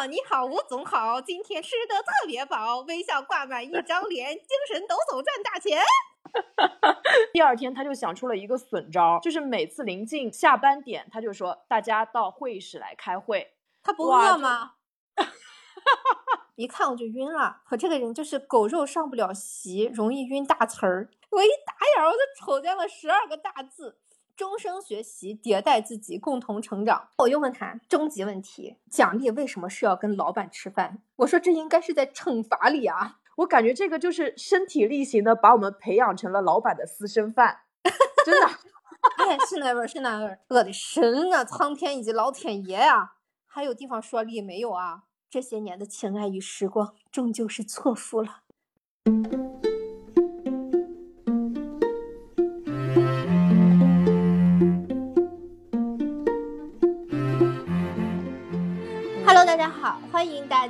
你好，你好，吴总好，今天吃的特别饱，微笑挂满一张脸，精神抖擞赚大钱。第二天他就想出了一个损招，就是每次临近下班点，他就说大家到会议室来开会。他不饿吗？一看我就晕了，我这个人就是狗肉上不了席，容易晕大词儿。我一打眼我就瞅见了十二个大字：终生学习，迭代自己，共同成长。我又问他终极问题：奖励为什么是要跟老板吃饭？我说这应该是在惩罚里啊。我感觉这个就是身体力行的把我们培养成了老板的私生饭，真的。哎，是那味儿，是那味儿。我的神啊，苍天以及老天爷啊！还有地方说理没有啊？这些年的情爱与时光，终究是错付了。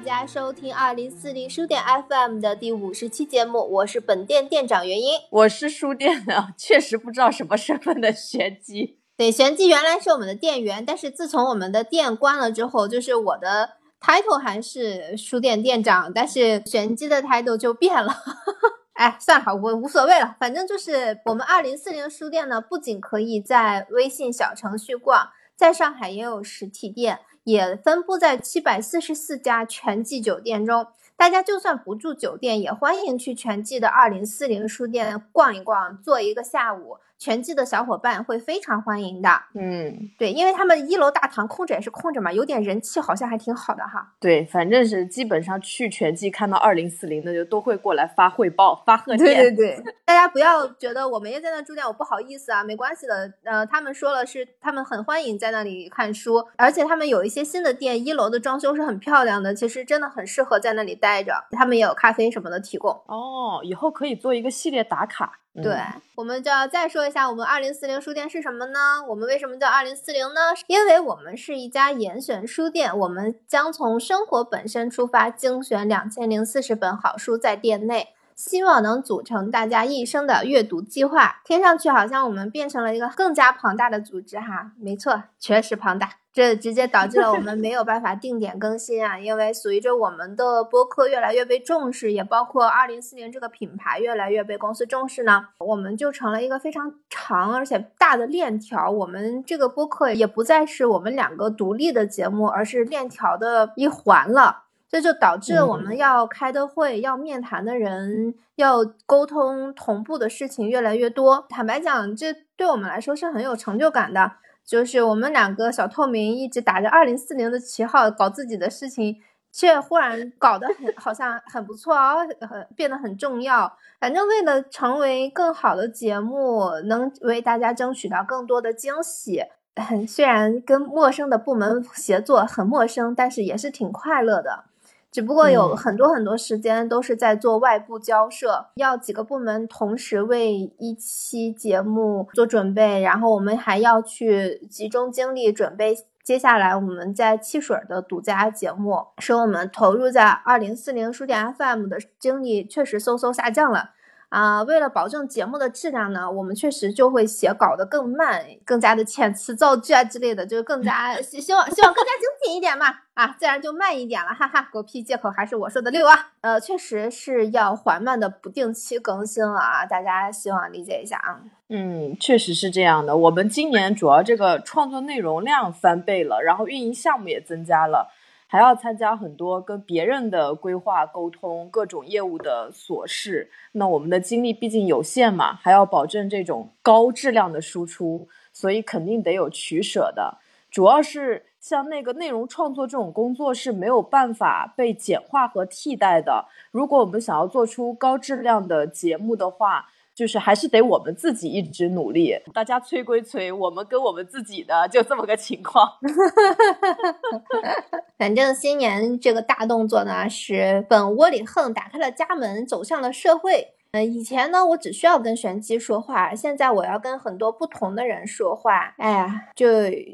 家收听二零四零书店 FM 的第五十期节目，我是本店店长元英，我是书店的，确实不知道什么身份的玄机。对，玄机原来是我们的店员，但是自从我们的店关了之后，就是我的。title 还是书店店长，但是玄机的 title 就变了。哎，算了，我无所谓了，反正就是我们二零四零书店呢，不仅可以在微信小程序逛，在上海也有实体店，也分布在七百四十四家全季酒店中。大家就算不住酒店，也欢迎去全季的二零四零书店逛一逛，坐一个下午。全季的小伙伴会非常欢迎的，嗯，对，因为他们一楼大堂空着也是空着嘛，有点人气，好像还挺好的哈。对，反正是基本上去全季看到二零四零的就都会过来发汇报、发贺电。对对对，大家不要觉得我们也在那住店，我不好意思啊，没关系的。呃，他们说了是他们很欢迎在那里看书，而且他们有一些新的店，一楼的装修是很漂亮的，其实真的很适合在那里待着。他们也有咖啡什么的提供。哦，以后可以做一个系列打卡。对，我们就要再说一下我们二零四零书店是什么呢？我们为什么叫二零四零呢？因为我们是一家严选书店，我们将从生活本身出发，精选两千零四十本好书在店内，希望能组成大家一生的阅读计划。听上去好像我们变成了一个更加庞大的组织哈，没错，确实庞大。这直接导致了我们没有办法定点更新啊，因为随着我们的播客越来越被重视，也包括二零四零这个品牌越来越被公司重视呢，我们就成了一个非常长而且大的链条。我们这个播客也不再是我们两个独立的节目，而是链条的一环了。这就导致我们要开的会、要面谈的人、要沟通同步的事情越来越多。坦白讲，这对我们来说是很有成就感的。就是我们两个小透明一直打着二零四零的旗号搞自己的事情，却忽然搞得很好像很不错哦，很变得很重要。反正为了成为更好的节目，能为大家争取到更多的惊喜，虽然跟陌生的部门协作很陌生，但是也是挺快乐的。只不过有很多很多时间都是在做外部交涉，要几个部门同时为一期节目做准备，然后我们还要去集中精力准备接下来我们在汽水的独家节目，使我们投入在二零四零书店 FM 的精力确实嗖嗖下降了。啊，为了保证节目的质量呢，我们确实就会写稿的更慢，更加的遣词造句啊之类的，就是更加 希希望希望更加精品一点嘛，啊，自然就慢一点了，哈哈，狗屁借口还是我说的溜啊，呃，确实是要缓慢的不定期更新了啊，大家希望理解一下啊。嗯，确实是这样的，我们今年主要这个创作内容量翻倍了，然后运营项目也增加了。还要参加很多跟别人的规划沟通，各种业务的琐事。那我们的精力毕竟有限嘛，还要保证这种高质量的输出，所以肯定得有取舍的。主要是像那个内容创作这种工作是没有办法被简化和替代的。如果我们想要做出高质量的节目的话，就是还是得我们自己一直努力，大家催归催，我们跟我们自己的就这么个情况。反正新年这个大动作呢，是本窝里横打开了家门，走向了社会。嗯，以前呢，我只需要跟玄机说话，现在我要跟很多不同的人说话。哎呀，就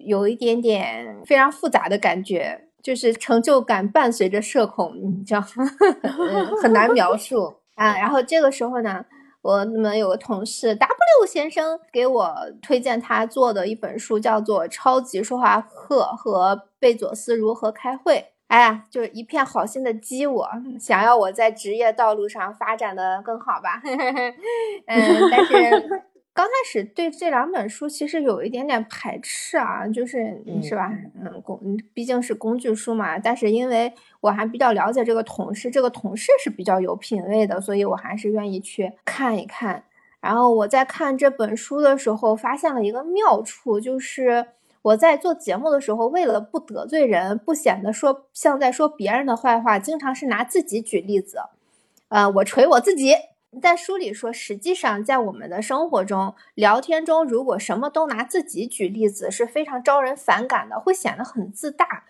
有一点点非常复杂的感觉，就是成就感伴随着社恐，你知道，很难描述啊。然后这个时候呢。我们有个同事 W 先生给我推荐他做的一本书，叫做《超级说话课》和贝佐斯如何开会。哎呀，就是一片好心的激我，想要我在职业道路上发展的更好吧。嗯，但是。刚开始对这两本书其实有一点点排斥啊，就是是吧？嗯，工毕竟是工具书嘛。但是因为我还比较了解这个同事，这个同事是比较有品位的，所以我还是愿意去看一看。然后我在看这本书的时候，发现了一个妙处，就是我在做节目的时候，为了不得罪人，不显得说像在说别人的坏话，经常是拿自己举例子。呃，我锤我自己。在书里说，实际上在我们的生活中、聊天中，如果什么都拿自己举例子，是非常招人反感的，会显得很自大。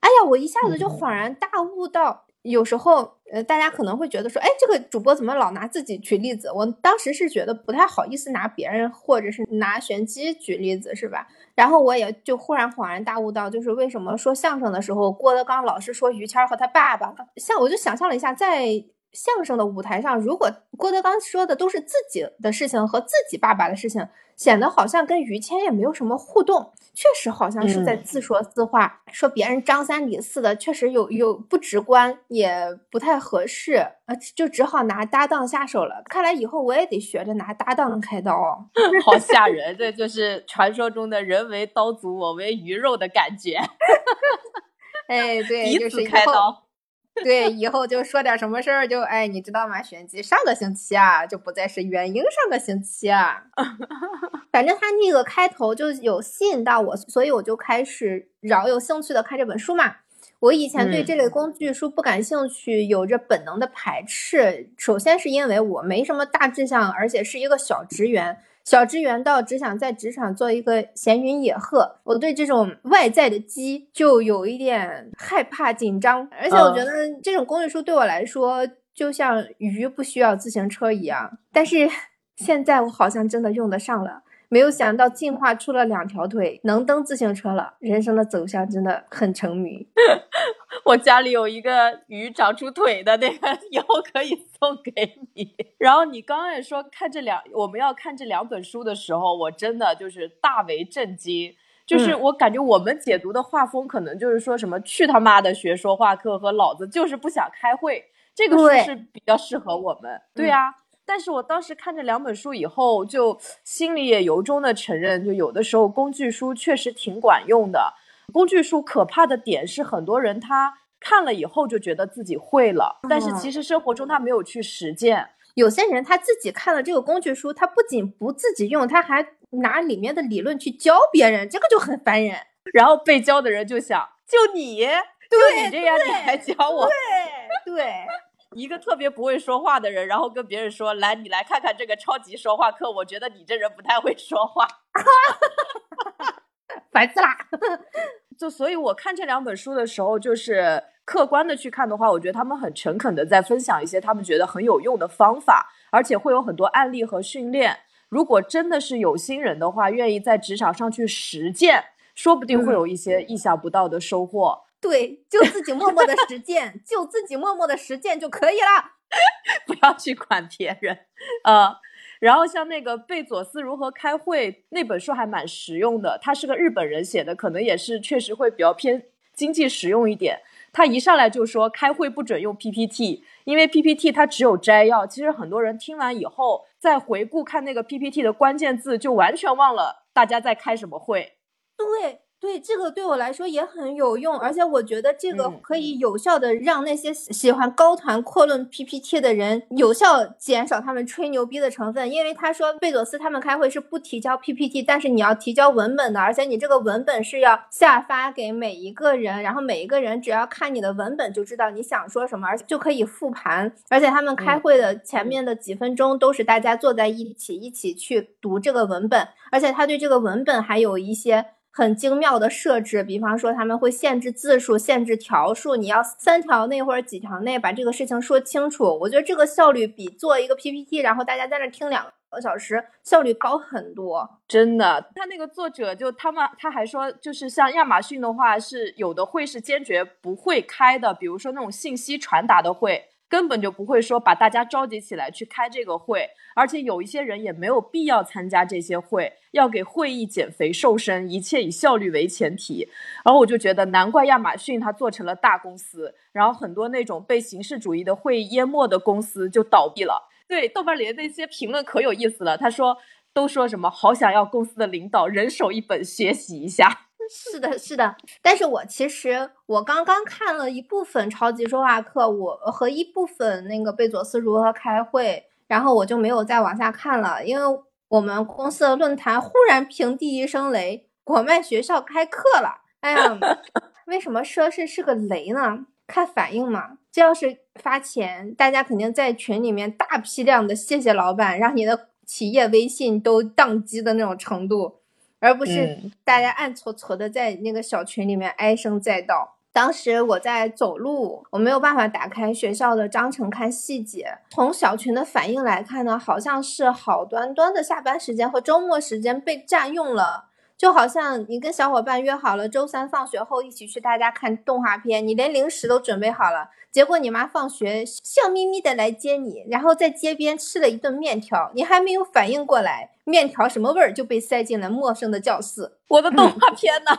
哎呀，我一下子就恍然大悟到，有时候，呃，大家可能会觉得说，哎，这个主播怎么老拿自己举例子？我当时是觉得不太好意思拿别人或者是拿玄机举例子，是吧？然后我也就忽然恍然大悟到，就是为什么说相声的时候，郭德纲老是说于谦和他爸爸，像我就想象了一下，在。相声的舞台上，如果郭德纲说的都是自己的事情和自己爸爸的事情，显得好像跟于谦也没有什么互动，确实好像是在自说自话，说别人张三李四的，确实有有不直观，也不太合适，呃，就只好拿搭档下手了。看来以后我也得学着拿搭档开刀，好吓人！这就是传说中的人为刀俎，我为鱼肉的感觉。哎，对，彼此开刀。对，以后就说点什么事儿，就哎，你知道吗？玄机，上个星期啊，就不再是元婴上个星期啊。反正他那个开头就有吸引到我，所以我就开始饶有兴趣的看这本书嘛。我以前对这类工具书不感兴趣，有着本能的排斥。首先是因为我没什么大志向，而且是一个小职员。小职员到只想在职场做一个闲云野鹤，我对这种外在的鸡就有一点害怕紧张，而且我觉得这种工具书对我来说就像鱼不需要自行车一样。但是 现在我好像真的用得上了。没有想到进化出了两条腿，能蹬自行车了。人生的走向真的很成迷。我家里有一个鱼长出腿的那个，以后可以送给你。然后你刚刚也说看这两，我们要看这两本书的时候，我真的就是大为震惊。就是我感觉我们解读的画风，可能就是说什么去他妈的学说话课和老子就是不想开会，这个书是比较适合我们。对呀。但是我当时看这两本书以后，就心里也由衷的承认，就有的时候工具书确实挺管用的。工具书可怕的点是，很多人他看了以后就觉得自己会了，但是其实生活中他没有去实践。有些人他自己看了这个工具书，他不仅不自己用，他还拿里面的理论去教别人，这个就很烦人。然后被教的人就想，就你，就你这样，你还教我？对对。一个特别不会说话的人，然后跟别人说：“来，你来看看这个超级说话课。”我觉得你这人不太会说话，烦死啦！就所以，我看这两本书的时候，就是客观的去看的话，我觉得他们很诚恳的在分享一些他们觉得很有用的方法，而且会有很多案例和训练。如果真的是有心人的话，愿意在职场上去实践，说不定会有一些意想不到的收获。对，就自己默默的实践，就自己默默的实践就可以了，不要去管别人。呃，然后像那个贝佐斯如何开会那本书还蛮实用的，他是个日本人写的，可能也是确实会比较偏经济实用一点。他一上来就说开会不准用 PPT，因为 PPT 它只有摘要。其实很多人听完以后再回顾看那个 PPT 的关键字，就完全忘了大家在开什么会。对。对这个对我来说也很有用，而且我觉得这个可以有效的让那些喜欢高谈阔论 PPT 的人有效减少他们吹牛逼的成分。因为他说贝佐斯他们开会是不提交 PPT，但是你要提交文本的，而且你这个文本是要下发给每一个人，然后每一个人只要看你的文本就知道你想说什么，而且就可以复盘。而且他们开会的前面的几分钟都是大家坐在一起一起去读这个文本，而且他对这个文本还有一些。很精妙的设置，比方说他们会限制字数、限制条数，你要三条内或者几条内把这个事情说清楚。我觉得这个效率比做一个 PPT，然后大家在那听两个小时效率高很多。真的，他那个作者就他们他还说，就是像亚马逊的话，是有的会是坚决不会开的，比如说那种信息传达的会。根本就不会说把大家召集起来去开这个会，而且有一些人也没有必要参加这些会，要给会议减肥瘦身，一切以效率为前提。然后我就觉得，难怪亚马逊它做成了大公司，然后很多那种被形式主义的会议淹没的公司就倒闭了。对，豆瓣里的那些评论可有意思了，他说都说什么好想要公司的领导人手一本学习一下。是的，是的，但是我其实我刚刚看了一部分超级说话课，我和一部分那个贝佐斯如何开会，然后我就没有再往下看了，因为我们公司的论坛忽然平地一声雷，国脉学校开课了。哎呀，为什么说是是个雷呢？看反应嘛，这要是发钱，大家肯定在群里面大批量的谢谢老板，让你的企业微信都宕机的那种程度。而不是大家暗搓搓的在那个小群里面唉声载道。当时我在走路，我没有办法打开学校的章程看细节。从小群的反应来看呢，好像是好端端的下班时间和周末时间被占用了。就好像你跟小伙伴约好了周三放学后一起去大家看动画片，你连零食都准备好了，结果你妈放学笑眯眯的来接你，然后在街边吃了一顿面条，你还没有反应过来面条什么味儿就被塞进了陌生的教室。我的动画 片呢？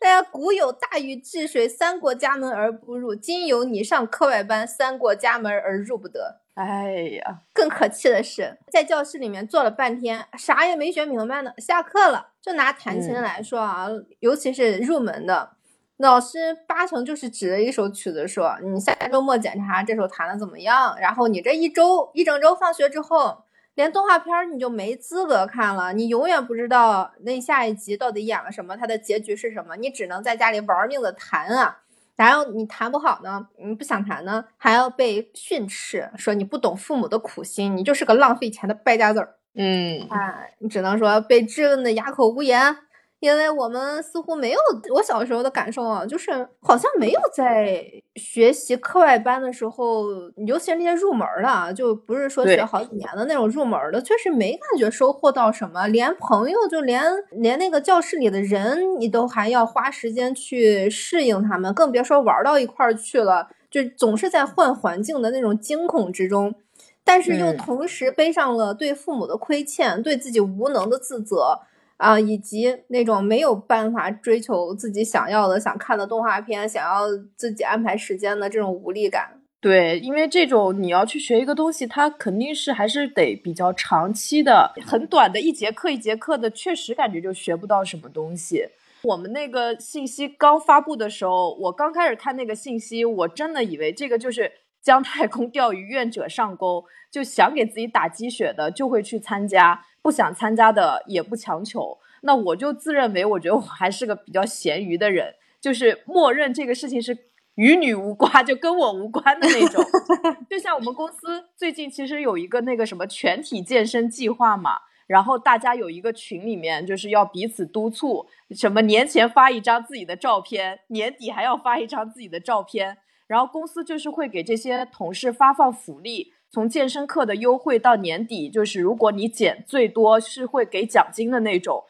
大家古有大禹治水，三过家门而不入，今有你上课外班，三过家门而入不得。哎呀，更可气的是，在教室里面坐了半天，啥也没学明白呢。下课了，就拿弹琴来说啊，尤其是入门的，老师八成就是指着一首曲子说：“你下周末检查这首弹的怎么样？”然后你这一周一整周放学之后，连动画片你就没资格看了，你永远不知道那下一集到底演了什么，它的结局是什么，你只能在家里玩命的弹啊。然后你弹不好呢，你不想弹呢，还要被训斥，说你不懂父母的苦心，你就是个浪费钱的败家子儿。嗯，啊，你只能说被质问的哑口无言。因为我们似乎没有我小时候的感受啊，就是好像没有在学习课外班的时候，尤其是那些入门的，就不是说学好几年的那种入门的，确实没感觉收获到什么。连朋友，就连连那个教室里的人，你都还要花时间去适应他们，更别说玩到一块儿去了，就总是在换环境的那种惊恐之中，但是又同时背上了对父母的亏欠，对自己无能的自责。啊，以及那种没有办法追求自己想要的、想看的动画片，想要自己安排时间的这种无力感。对，因为这种你要去学一个东西，它肯定是还是得比较长期的，很短的一节课一节课的，确实感觉就学不到什么东西。我们那个信息刚发布的时候，我刚开始看那个信息，我真的以为这个就是姜太公钓鱼，愿者上钩，就想给自己打鸡血的就会去参加。不想参加的也不强求，那我就自认为，我觉得我还是个比较咸鱼的人，就是默认这个事情是与你无关，就跟我无关的那种。就像我们公司最近其实有一个那个什么全体健身计划嘛，然后大家有一个群里面就是要彼此督促，什么年前发一张自己的照片，年底还要发一张自己的照片，然后公司就是会给这些同事发放福利。从健身课的优惠到年底，就是如果你减最多是会给奖金的那种。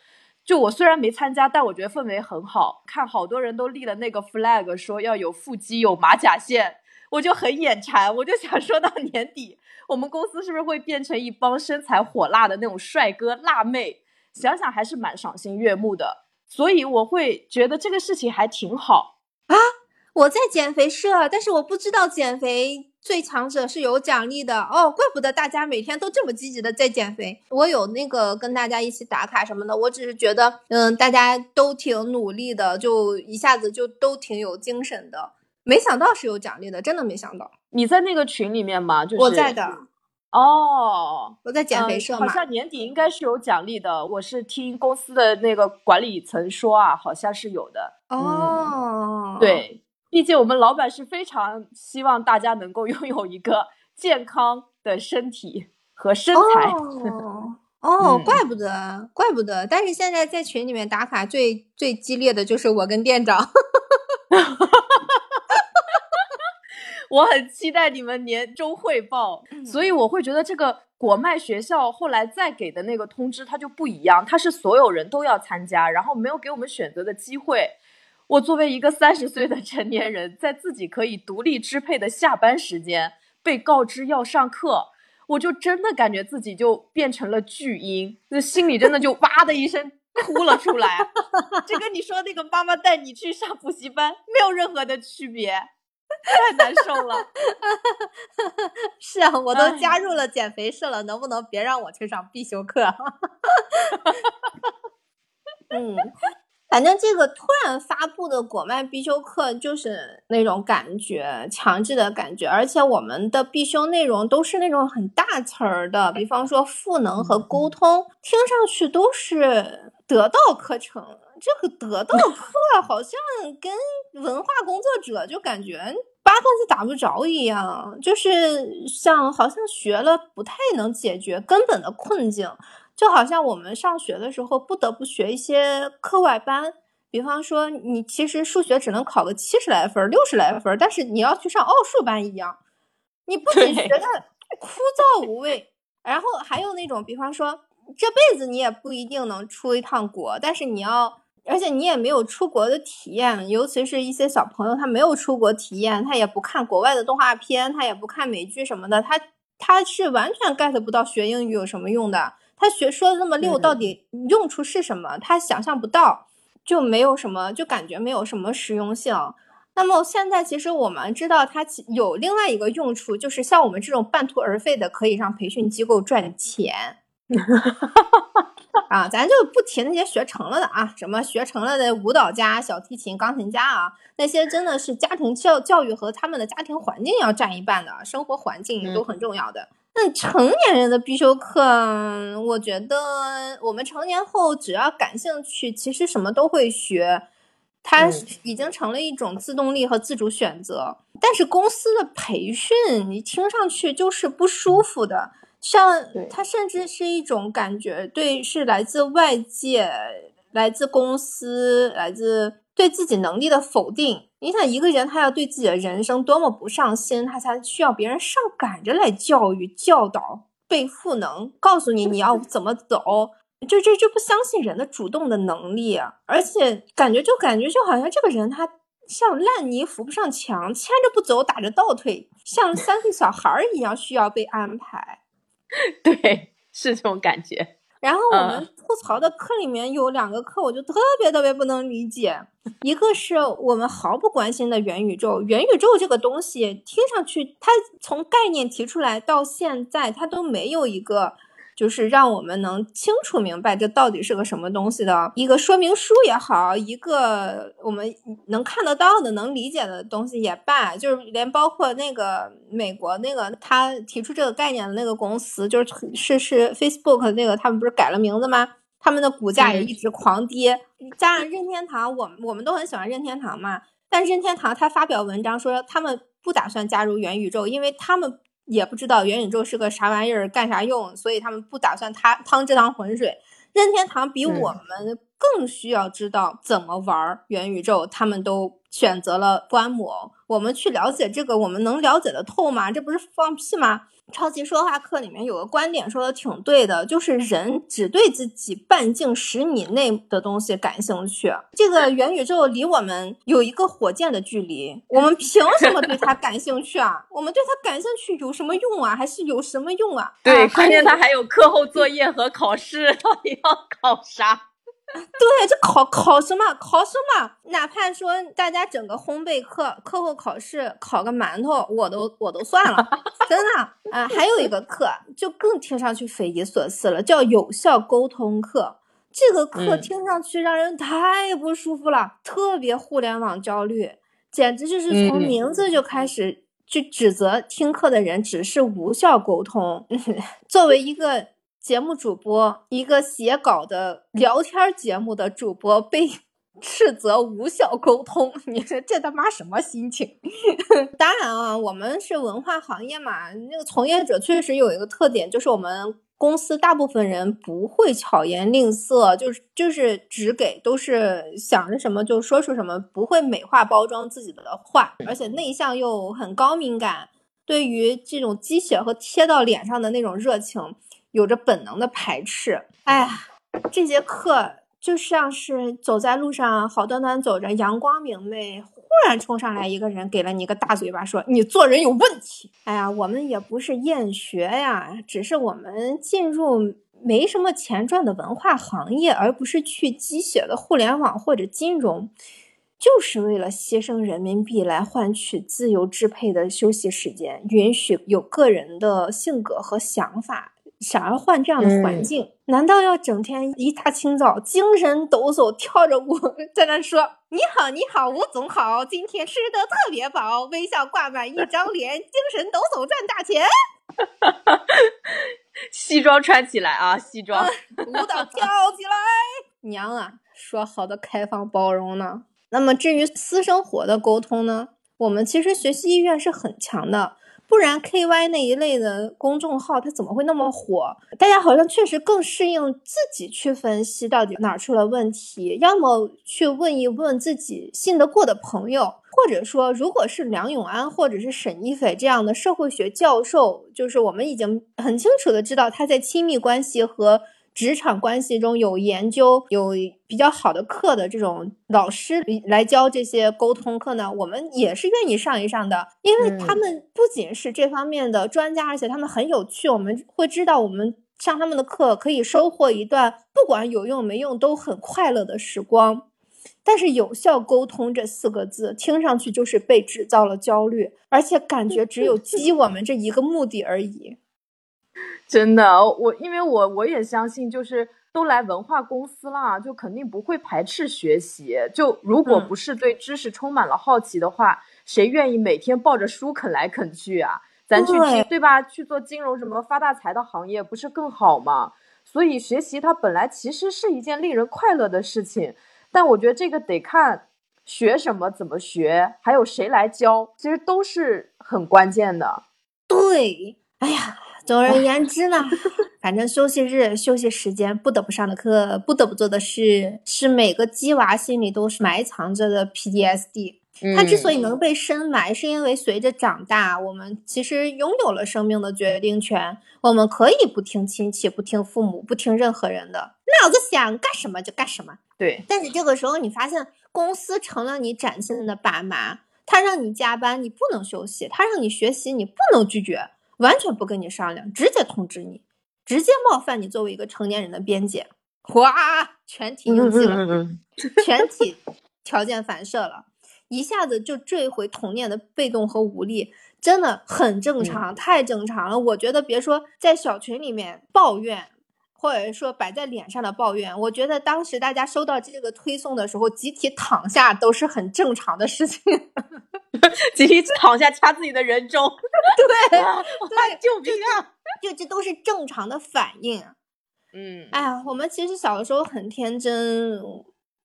就我虽然没参加，但我觉得氛围很好。看好多人都立了那个 flag，说要有腹肌、有马甲线，我就很眼馋。我就想说到年底，我们公司是不是会变成一帮身材火辣的那种帅哥辣妹？想想还是蛮赏心悦目的。所以我会觉得这个事情还挺好啊。我在减肥社，但是我不知道减肥。最强者是有奖励的哦，怪不得大家每天都这么积极的在减肥。我有那个跟大家一起打卡什么的，我只是觉得，嗯，大家都挺努力的，就一下子就都挺有精神的。没想到是有奖励的，真的没想到。你在那个群里面吗？就是我在的。哦，我在减肥社好像年底应该是有奖励的。我是听公司的那个管理层说啊，好像是有的。哦，对。毕竟我们老板是非常希望大家能够 拥有一个健康的身体和身材。哦，怪不得，怪不得。但是现在在群里面打卡最最激烈的就是我跟店长。我很期待你们年终汇报，所以我会觉得这个国脉学校后来再给的那个通知它就不一样，它是所有人都要参加，然后没有给我们选择的机会。我作为一个三十岁的成年人，在自己可以独立支配的下班时间被告知要上课，我就真的感觉自己就变成了巨婴，那心里真的就哇的一声哭了出来。这跟你说那个妈妈带你去上补习班没有任何的区别，太难受了。是啊，我都加入了减肥社了，能不能别让我去上必修课？嗯，反正这个突然发布的果麦必修课就是那种感觉，强制的感觉，而且我们的必修内容都是那种很大词儿的，比方说赋能和沟通，听上去都是得到课程。这个得到课 好像跟文化工作者就感觉八竿子打不着一样，就是像好像学了不太能解决根本的困境。就好像我们上学的时候不得不学一些课外班，比方说你其实数学只能考个七十来分、六十来分，但是你要去上奥数班一样，你不仅学的枯燥无味，然后还有那种，比方说这辈子你也不一定能出一趟国，但是你要，而且你也没有出国的体验，尤其是一些小朋友，他没有出国体验，他也不看国外的动画片，他也不看美剧什么的，他他是完全 get 不到学英语有什么用的。他学说的那么溜，到底用处是什么？他想象不到，就没有什么，就感觉没有什么实用性。那么现在其实我们知道，它有另外一个用处，就是像我们这种半途而废的，可以让培训机构赚钱。啊，咱就不提那些学成了的啊，什么学成了的舞蹈家、小提琴、钢琴家啊，那些真的是家庭教教育和他们的家庭环境要占一半的，生活环境都很重要的。那成年人的必修课，我觉得我们成年后只要感兴趣，其实什么都会学。它已经成了一种自动力和自主选择。但是公司的培训，你听上去就是不舒服的，像它甚至是一种感觉，对，是来自外界、来自公司、来自。对自己能力的否定，你想一个人他要对自己的人生多么不上心，他才需要别人上赶着来教育、教导、被赋能，告诉你你要怎么走，就这就不相信人的主动的能力，而且感觉就感觉就好像这个人他像烂泥扶不上墙，牵着不走，打着倒退，像三岁小孩一样需要被安排。对，是这种感觉。然后我们吐槽的课里面有两个课，我就特别特别不能理解。一个是我们毫不关心的元宇宙，元宇宙这个东西听上去，它从概念提出来到现在，它都没有一个。就是让我们能清楚明白这到底是个什么东西的一个说明书也好，一个我们能看得到的、能理解的东西也罢，就是连包括那个美国那个他提出这个概念的那个公司，就是是是 Facebook 那个，他们不是改了名字吗？他们的股价也一直狂跌。加上任天堂，我我们都很喜欢任天堂嘛，但任天堂他发表文章说他们不打算加入元宇宙，因为他们。也不知道元宇宙是个啥玩意儿，干啥用，所以他们不打算他趟这趟浑水。任天堂比我们更需要知道怎么玩元宇宙，他们都选择了观摩。我们去了解这个，我们能了解的透吗？这不是放屁吗？超级说话课里面有个观点说的挺对的，就是人只对自己半径十米内的东西感兴趣。这个元宇宙离我们有一个火箭的距离，我们凭什么对它感兴趣啊？我们对它感兴趣有什么用啊？还是有什么用啊？对，关键它还有课后作业和考试，到底要考啥？对，这考考什么？考什么？哪怕说大家整个烘焙课课后考试考个馒头，我都我都算了，真的啊。还有一个课就更听上去匪夷所思了，叫有效沟通课。这个课听上去让人太不舒服了，特别互联网焦虑，简直就是从名字就开始去指责听课的人只是无效沟通。作为一个。节目主播，一个写稿的聊天节目的主播被斥责无效沟通，你说这他妈什么心情？当然啊，我们是文化行业嘛，那个从业者确实有一个特点，就是我们公司大部分人不会巧言令色，就是就是只给都是想着什么就说出什么，不会美化包装自己的话，而且内向又很高敏感，对于这种鸡血和贴到脸上的那种热情。有着本能的排斥，哎呀，这节课就像是走在路上，好端端走着，阳光明媚，忽然冲上来一个人，给了你一个大嘴巴，说你做人有问题。哎呀，我们也不是厌学呀，只是我们进入没什么钱赚的文化行业，而不是去鸡血的互联网或者金融。就是为了牺牲人民币来换取自由支配的休息时间，允许有个人的性格和想法，想要换这样的环境，难道要整天一大清早精神抖擞跳着舞在那说你好你好吴总好，今天吃的特别饱，微笑挂满一张脸，精神抖擞赚大钱。西装穿起来啊，西装舞蹈跳起来，娘啊，说好的开放包容呢？那么至于私生活的沟通呢？我们其实学习意愿是很强的，不然 KY 那一类的公众号它怎么会那么火？大家好像确实更适应自己去分析到底哪出了问题，要么去问一问自己信得过的朋友，或者说如果是梁永安或者是沈一斐这样的社会学教授，就是我们已经很清楚的知道他在亲密关系和。职场关系中有研究、有比较好的课的这种老师来教这些沟通课呢，我们也是愿意上一上的，因为他们不仅是这方面的专家，而且他们很有趣。我们会知道，我们上他们的课可以收获一段不管有用没用都很快乐的时光。但是“有效沟通”这四个字听上去就是被制造了焦虑，而且感觉只有激我们这一个目的而已。真的，我因为我我也相信，就是都来文化公司啦，就肯定不会排斥学习。就如果不是对知识充满了好奇的话，谁愿意每天抱着书啃来啃去啊？咱去听对吧？去做金融什么发大财的行业，不是更好吗？所以学习它本来其实是一件令人快乐的事情，但我觉得这个得看学什么、怎么学，还有谁来教，其实都是很关键的。对，哎呀。总而言之呢，反正休息日、休息时间不得不上的课、不得不做的事，是每个鸡娃心里都是埋藏着的 P D S D。它之所以能被深埋，是因为随着长大，我们其实拥有了生命的决定权。我们可以不听亲戚、不听父母、不听任何人的，脑子想干什么就干什么。对。但是这个时候，你发现公司成了你崭新的爸妈，他让你加班，你不能休息；他让你学习，你不能拒绝。完全不跟你商量，直接通知你，直接冒犯你作为一个成年人的边界，哇，全体应激了，全体条件反射了，一下子就坠回童年的被动和无力，真的很正常，太正常了。我觉得别说在小群里面抱怨。或者说摆在脸上的抱怨，我觉得当时大家收到这个推送的时候，集体躺下都是很正常的事情，集体躺下掐自己的人中，对对，救命啊！就这都是正常的反应。嗯，哎呀，我们其实小的时候很天真，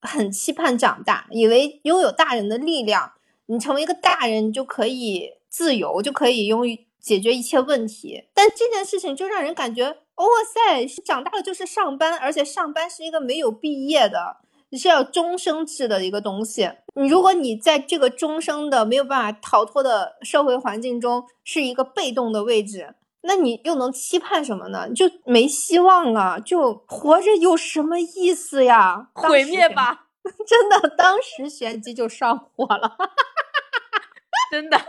很期盼长大，以为拥有大人的力量，你成为一个大人你就可以自由，就可以用于解决一切问题。但这件事情就让人感觉。哇塞，长大了就是上班，而且上班是一个没有毕业的，你是要终生制的一个东西。你如果你在这个终生的没有办法逃脱的社会环境中是一个被动的位置，那你又能期盼什么呢？就没希望了，就活着有什么意思呀？毁灭吧！真的，当时玄机就上火了，真的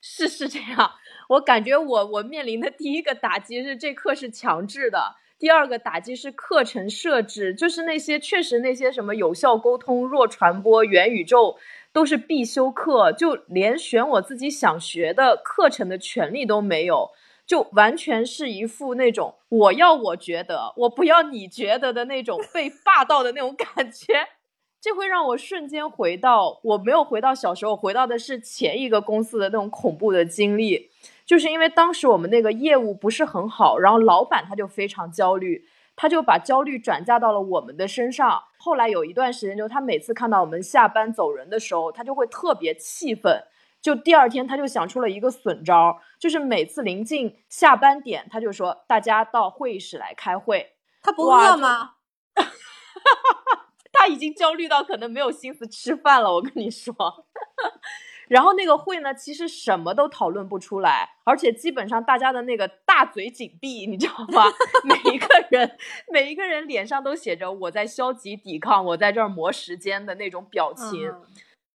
是是这样。我感觉我我面临的第一个打击是这课是强制的，第二个打击是课程设置，就是那些确实那些什么有效沟通、弱传播、元宇宙都是必修课，就连选我自己想学的课程的权利都没有，就完全是一副那种我要我觉得，我不要你觉得的那种 被霸道的那种感觉，这会让我瞬间回到我没有回到小时候，回到的是前一个公司的那种恐怖的经历。就是因为当时我们那个业务不是很好，然后老板他就非常焦虑，他就把焦虑转嫁到了我们的身上。后来有一段时间，就他每次看到我们下班走人的时候，他就会特别气愤。就第二天，他就想出了一个损招，就是每次临近下班点，他就说大家到会议室来开会。他不饿吗？他已经焦虑到可能没有心思吃饭了。我跟你说。然后那个会呢，其实什么都讨论不出来，而且基本上大家的那个大嘴紧闭，你知道吗？每一个人，每一个人脸上都写着我在消极抵抗，我在这儿磨时间的那种表情。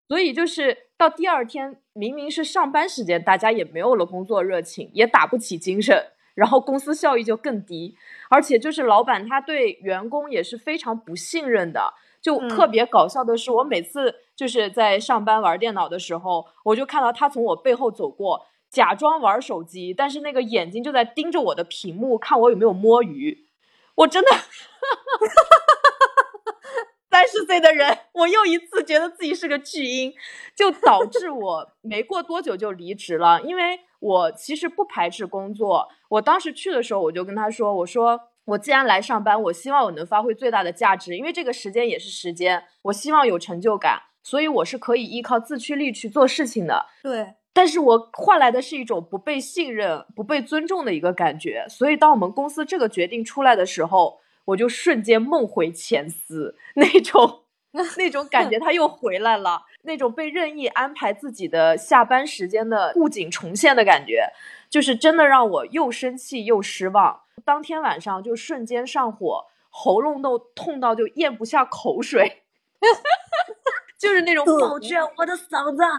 所以就是到第二天，明明是上班时间，大家也没有了工作热情，也打不起精神，然后公司效益就更低，而且就是老板他对员工也是非常不信任的。就特别搞笑的是，我每次就是在上班玩电脑的时候，我就看到他从我背后走过，假装玩手机，但是那个眼睛就在盯着我的屏幕，看我有没有摸鱼。我真的，三十岁的人，我又一次觉得自己是个巨婴，就导致我没过多久就离职了。因为我其实不排斥工作，我当时去的时候，我就跟他说，我说。我既然来上班，我希望我能发挥最大的价值，因为这个时间也是时间。我希望有成就感，所以我是可以依靠自驱力去做事情的。对，但是我换来的是一种不被信任、不被尊重的一个感觉。所以，当我们公司这个决定出来的时候，我就瞬间梦回前司，那种 那种感觉，他又回来了，那种被任意安排自己的下班时间的布景重现的感觉，就是真的让我又生气又失望。当天晚上就瞬间上火，喉咙都痛到就咽不下口水，就是那种抱歉，我的嗓子。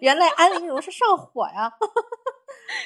原来安陵容是上火呀。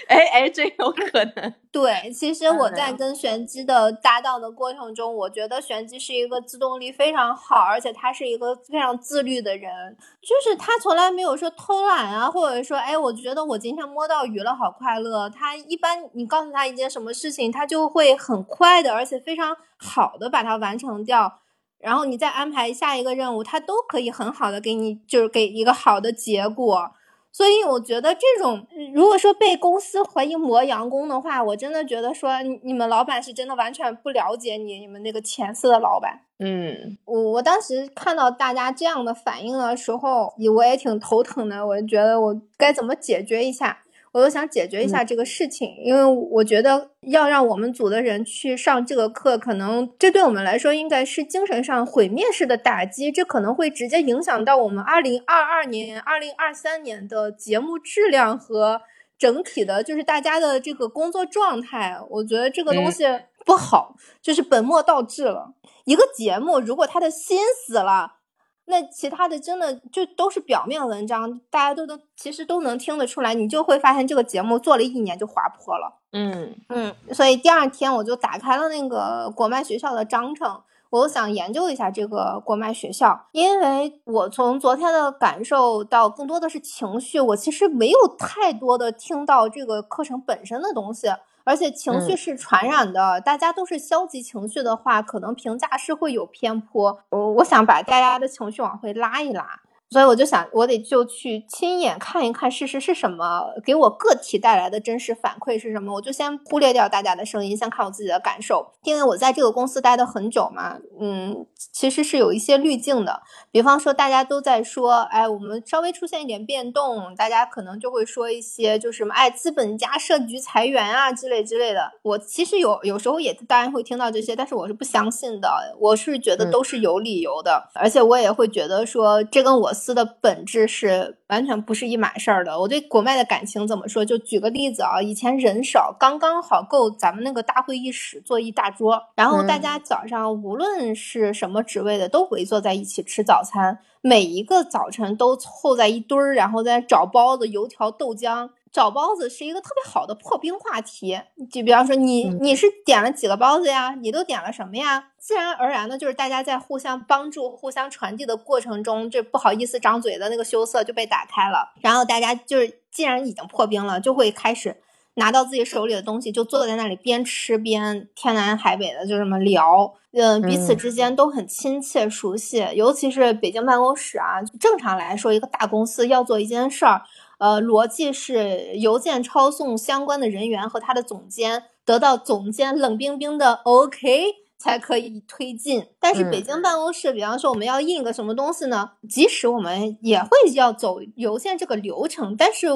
哎哎，这有可能。对，其实我在跟玄机的搭档的过程中，我觉得玄机是一个自动力非常好，而且他是一个非常自律的人，就是他从来没有说偷懒啊，或者说，哎，我觉得我今天摸到鱼了，好快乐。他一般你告诉他一件什么事情，他就会很快的，而且非常好的把它完成掉。然后你再安排下一个任务，他都可以很好的给你，就是给一个好的结果。所以我觉得这种，如果说被公司怀疑磨洋工的话，我真的觉得说你们老板是真的完全不了解你，你们那个前司的老板。嗯，我我当时看到大家这样的反应的时候，我也挺头疼的，我就觉得我该怎么解决一下。我又想解决一下这个事情，因为我觉得要让我们组的人去上这个课，可能这对我们来说应该是精神上毁灭式的打击，这可能会直接影响到我们二零二二年、二零二三年的节目质量和整体的，就是大家的这个工作状态。我觉得这个东西不好，就是本末倒置了。一个节目如果他的心死了。那其他的真的就都是表面文章，大家都能其实都能听得出来，你就会发现这个节目做了一年就滑坡了。嗯嗯，所以第二天我就打开了那个国脉学校的章程，我想研究一下这个国脉学校，因为我从昨天的感受到更多的是情绪，我其实没有太多的听到这个课程本身的东西。而且情绪是传染的，大家都是消极情绪的话，可能评价是会有偏颇。我我想把大家的情绪往回拉一拉。所以我就想，我得就去亲眼看一看事实是什么，给我个体带来的真实反馈是什么。我就先忽略掉大家的声音，先看我自己的感受。因为我在这个公司待的很久嘛，嗯，其实是有一些滤镜的。比方说，大家都在说，哎，我们稍微出现一点变动，大家可能就会说一些，就是什么，哎，资本家设局裁员啊之类之类的。我其实有有时候也当然会听到这些，但是我是不相信的。我是觉得都是有理由的，而且我也会觉得说，这跟我。司的本质是完全不是一码事儿的。我对国外的感情怎么说？就举个例子啊，以前人少，刚刚好够咱们那个大会议室坐一大桌，然后大家早上无论是什么职位的都围坐在一起吃早餐，每一个早晨都凑在一堆儿，然后在找包子、油条、豆浆。找包子是一个特别好的破冰话题，就比方说你你是点了几个包子呀？你都点了什么呀？自然而然的，就是大家在互相帮助、互相传递的过程中，这不好意思张嘴的那个羞涩就被打开了。然后大家就是既然已经破冰了，就会开始拿到自己手里的东西，就坐在那里边吃边天南海北的就这么聊，嗯，彼此之间都很亲切熟悉。尤其是北京办公室啊，正常来说，一个大公司要做一件事儿。呃，逻辑是邮件抄送相关的人员和他的总监得到总监冷冰冰的 OK 才可以推进。但是北京办公室，比方说我们要印个什么东西呢？即使我们也会要走邮件这个流程，但是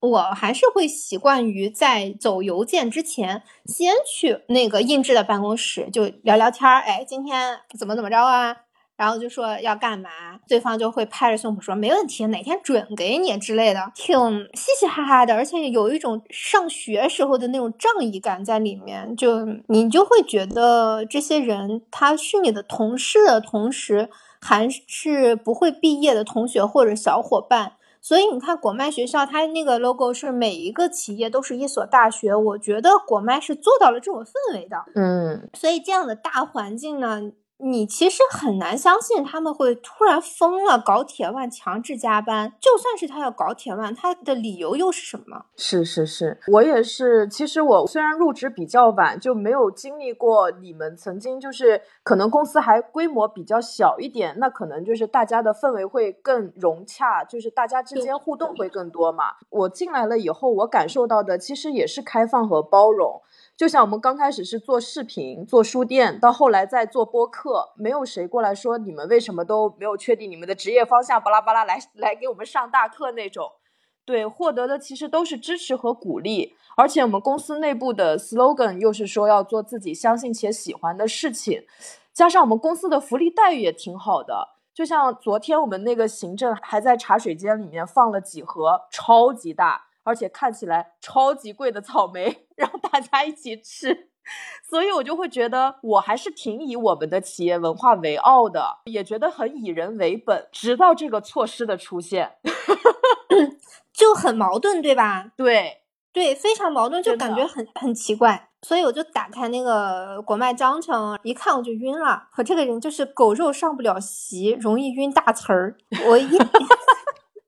我还是会习惯于在走邮件之前，先去那个印制的办公室就聊聊天儿。哎，今天怎么怎么着啊？然后就说要干嘛，对方就会拍着胸脯说没问题，哪天准给你之类的，挺嘻嘻哈哈的，而且有一种上学时候的那种仗义感在里面，就你就会觉得这些人他是你的同事的同时，还是不会毕业的同学或者小伙伴。所以你看，果麦学校它那个 logo 是每一个企业都是一所大学，我觉得果麦是做到了这种氛围的。嗯，所以这样的大环境呢。你其实很难相信他们会突然疯了，搞铁腕强制加班。就算是他要搞铁腕，他的理由又是什么？是是是，我也是。其实我虽然入职比较晚，就没有经历过你们曾经就是可能公司还规模比较小一点，那可能就是大家的氛围会更融洽，就是大家之间互动会更多嘛。我进来了以后，我感受到的其实也是开放和包容。就像我们刚开始是做视频、做书店，到后来再做播客，没有谁过来说你们为什么都没有确定你们的职业方向，巴拉巴拉来 来给我们上大课那种。对，获得的其实都是支持和鼓励，而且我们公司内部的 slogan 又是说要做自己相信且喜欢的事情，加上我们公司的福利待遇也挺好的。就像昨天我们那个行政还在茶水间里面放了几盒超级大。而且看起来超级贵的草莓，让大家一起吃，所以我就会觉得我还是挺以我们的企业文化为傲的，也觉得很以人为本。直到这个措施的出现，就很矛盾，对吧？对对，非常矛盾，就感觉很很奇怪。所以我就打开那个国脉章程，一看我就晕了。我这个人就是狗肉上不了席，容易晕大词儿。我一。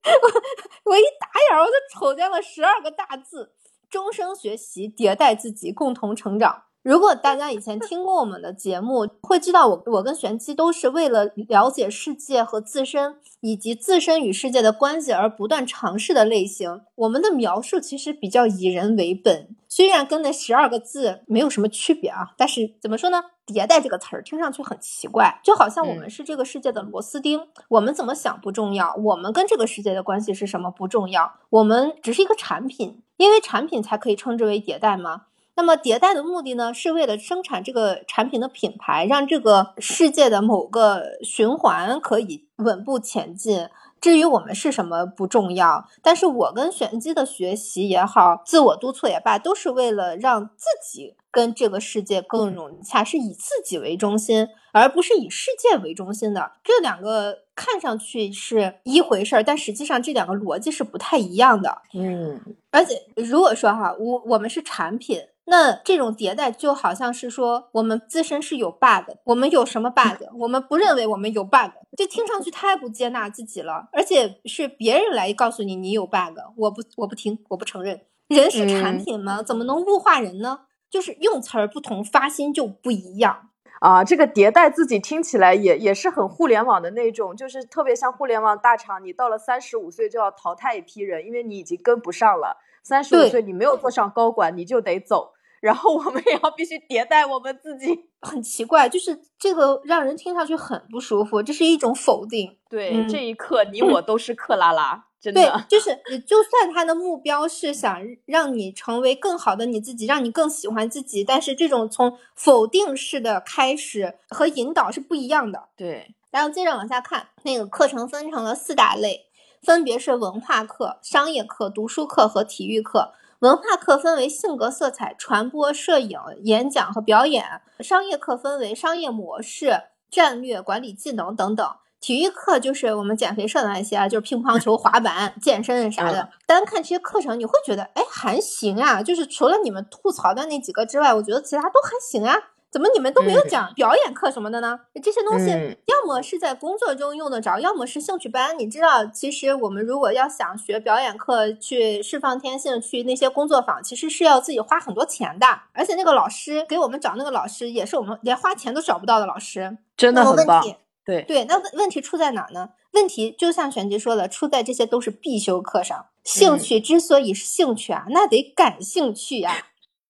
我我一打眼，我就瞅见了十二个大字：终生学习，迭代自己，共同成长。如果大家以前听过我们的节目，会知道我我跟玄机都是为了了解世界和自身，以及自身与世界的关系而不断尝试的类型。我们的描述其实比较以人为本，虽然跟那十二个字没有什么区别啊，但是怎么说呢？迭代这个词儿听上去很奇怪，就好像我们是这个世界的螺丝钉，我们怎么想不重要，我们跟这个世界的关系是什么不重要，我们只是一个产品，因为产品才可以称之为迭代吗？那么迭代的目的呢，是为了生产这个产品的品牌，让这个世界的某个循环可以稳步前进。至于我们是什么不重要，但是我跟玄机的学习也好，自我督促也罢，都是为了让自己跟这个世界更融洽，是以自己为中心，而不是以世界为中心的。这两个看上去是一回事儿，但实际上这两个逻辑是不太一样的。嗯，而且如果说哈，我我们是产品。那这种迭代就好像是说，我们自身是有 bug，我们有什么 bug？我们不认为我们有 bug，这听上去太不接纳自己了，而且是别人来告诉你你有 bug，我不我不听，我不承认。人是产品吗？怎么能物化人呢？就是用词儿不同，发心就不一样啊。这个迭代自己听起来也也是很互联网的那种，就是特别像互联网大厂，你到了三十五岁就要淘汰一批人，因为你已经跟不上了。三十五岁你没有做上高管，你就得走。然后我们也要必须迭代我们自己，很奇怪，就是这个让人听上去很不舒服，这是一种否定。对，这一刻你我都是克拉拉，真的。对，就是就算他的目标是想让你成为更好的你自己，让你更喜欢自己，但是这种从否定式的开始和引导是不一样的。对，然后接着往下看，那个课程分成了四大类，分别是文化课、商业课、读书课和体育课。文化课分为性格色彩、传播、摄影、演讲和表演；商业课分为商业模式、战略、管理技能等等；体育课就是我们减肥社的那些啊，就是乒乓球、滑板、健身啥的。单看这些课程，你会觉得，哎，还行啊，就是除了你们吐槽的那几个之外，我觉得其他都还行啊。怎么你们都没有讲表演课什么的呢？这些东西要么是在工作中用得着，要么是兴趣班。你知道，其实我们如果要想学表演课，去释放天性，去那些工作坊，其实是要自己花很多钱的。而且那个老师给我们找那个老师，也是我们连花钱都找不到的老师，真的很棒。对对，那问问题出在哪呢？问题就像玄机说的，出在这些都是必修课上。兴趣之所以是兴趣啊，那得感兴趣呀。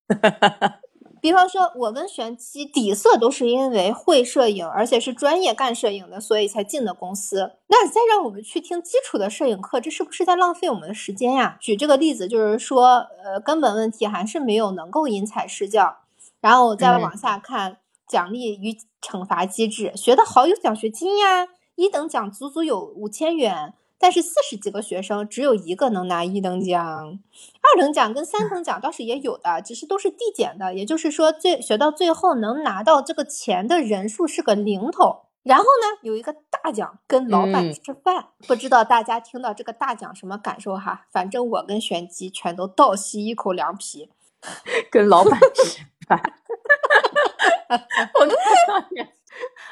比方说，我跟玄机底色都是因为会摄影，而且是专业干摄影的，所以才进的公司。那再让我们去听基础的摄影课，这是不是在浪费我们的时间呀？举这个例子就是说，呃，根本问题还是没有能够因材施教。然后我再往下看，奖励与惩罚机制，学得好有奖学金呀，一等奖足足有五千元。但是四十几个学生只有一个能拿一等奖，二等奖跟三等奖倒是也有的，只是都是递减的。也就是说，最学到最后能拿到这个钱的人数是个零头。然后呢，有一个大奖跟老板吃饭，不知道大家听到这个大奖什么感受哈？反正我跟玄机全都倒吸一口凉皮，跟老板吃饭。我看到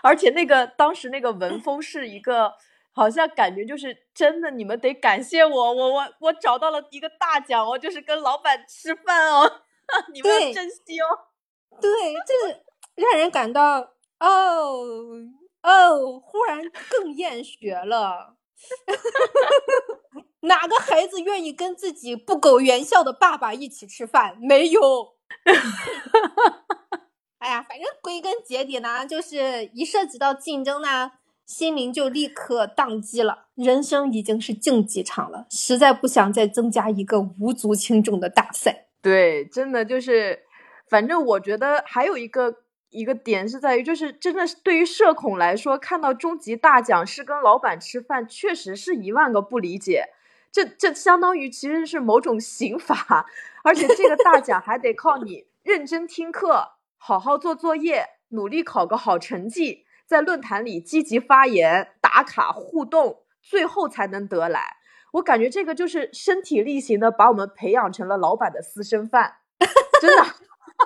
而且那个当时那个文风是一个。好像感觉就是真的，你们得感谢我，我我我找到了一个大奖哦，就是跟老板吃饭哦，你们要珍惜哦。对，这让人感到哦哦，忽然更厌学了。哪个孩子愿意跟自己不苟言笑的爸爸一起吃饭？没有。哎呀，反正归根结底呢，就是一涉及到竞争呢。心灵就立刻宕机了，人生已经是竞技场了，实在不想再增加一个无足轻重的大赛。对，真的就是，反正我觉得还有一个一个点是在于，就是真的是对于社恐来说，看到终极大奖是跟老板吃饭，确实是一万个不理解。这这相当于其实是某种刑罚，而且这个大奖还得靠你认真听课，好好做作业，努力考个好成绩。在论坛里积极发言、打卡互动，最后才能得来。我感觉这个就是身体力行的把我们培养成了老板的私生饭，真的。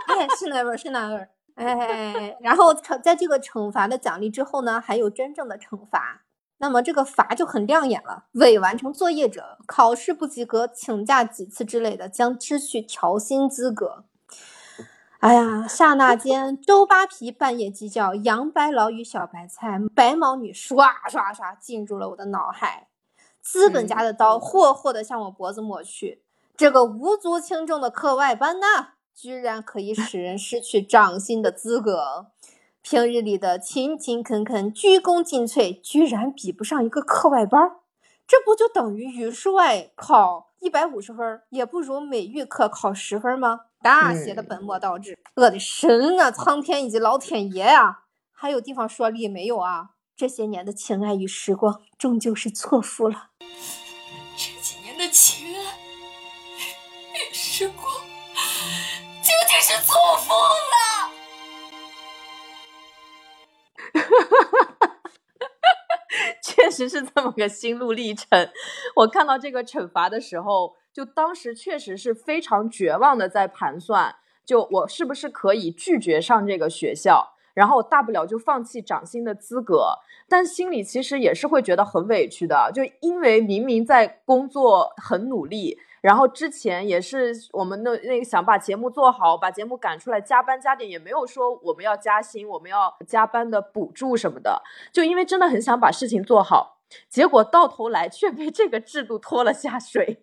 哎，是那味儿，是那味儿。哎，然后惩在这个惩罚的奖励之后呢，还有真正的惩罚。那么这个罚就很亮眼了：未完成作业者，考试不及格，请假几次之类的，将失去调薪资格。哎呀，刹那间，周扒皮半夜鸡叫，杨白劳与小白菜，白毛女刷刷刷进入了我的脑海。资本家的刀霍霍地向我脖子抹去。这个无足轻重的课外班呐，居然可以使人失去涨薪的资格。平日里的勤勤恳恳、鞠躬尽瘁，居然比不上一个课外班。这不就等于语数外考一百五十分，也不如美育课考十分吗？大写的本末倒置，我的神啊！苍天以及老天爷啊！还有地方说理没有啊？这些年的情爱与时光，终究是错付了。这几年的情爱与时光，究竟是错付了。哈哈哈确实是这么个心路历程。我看到这个惩罚的时候。就当时确实是非常绝望的，在盘算，就我是不是可以拒绝上这个学校，然后大不了就放弃涨薪的资格，但心里其实也是会觉得很委屈的，就因为明明在工作很努力，然后之前也是我们的那个想把节目做好，把节目赶出来，加班加点也没有说我们要加薪，我们要加班的补助什么的，就因为真的很想把事情做好，结果到头来却被这个制度拖了下水。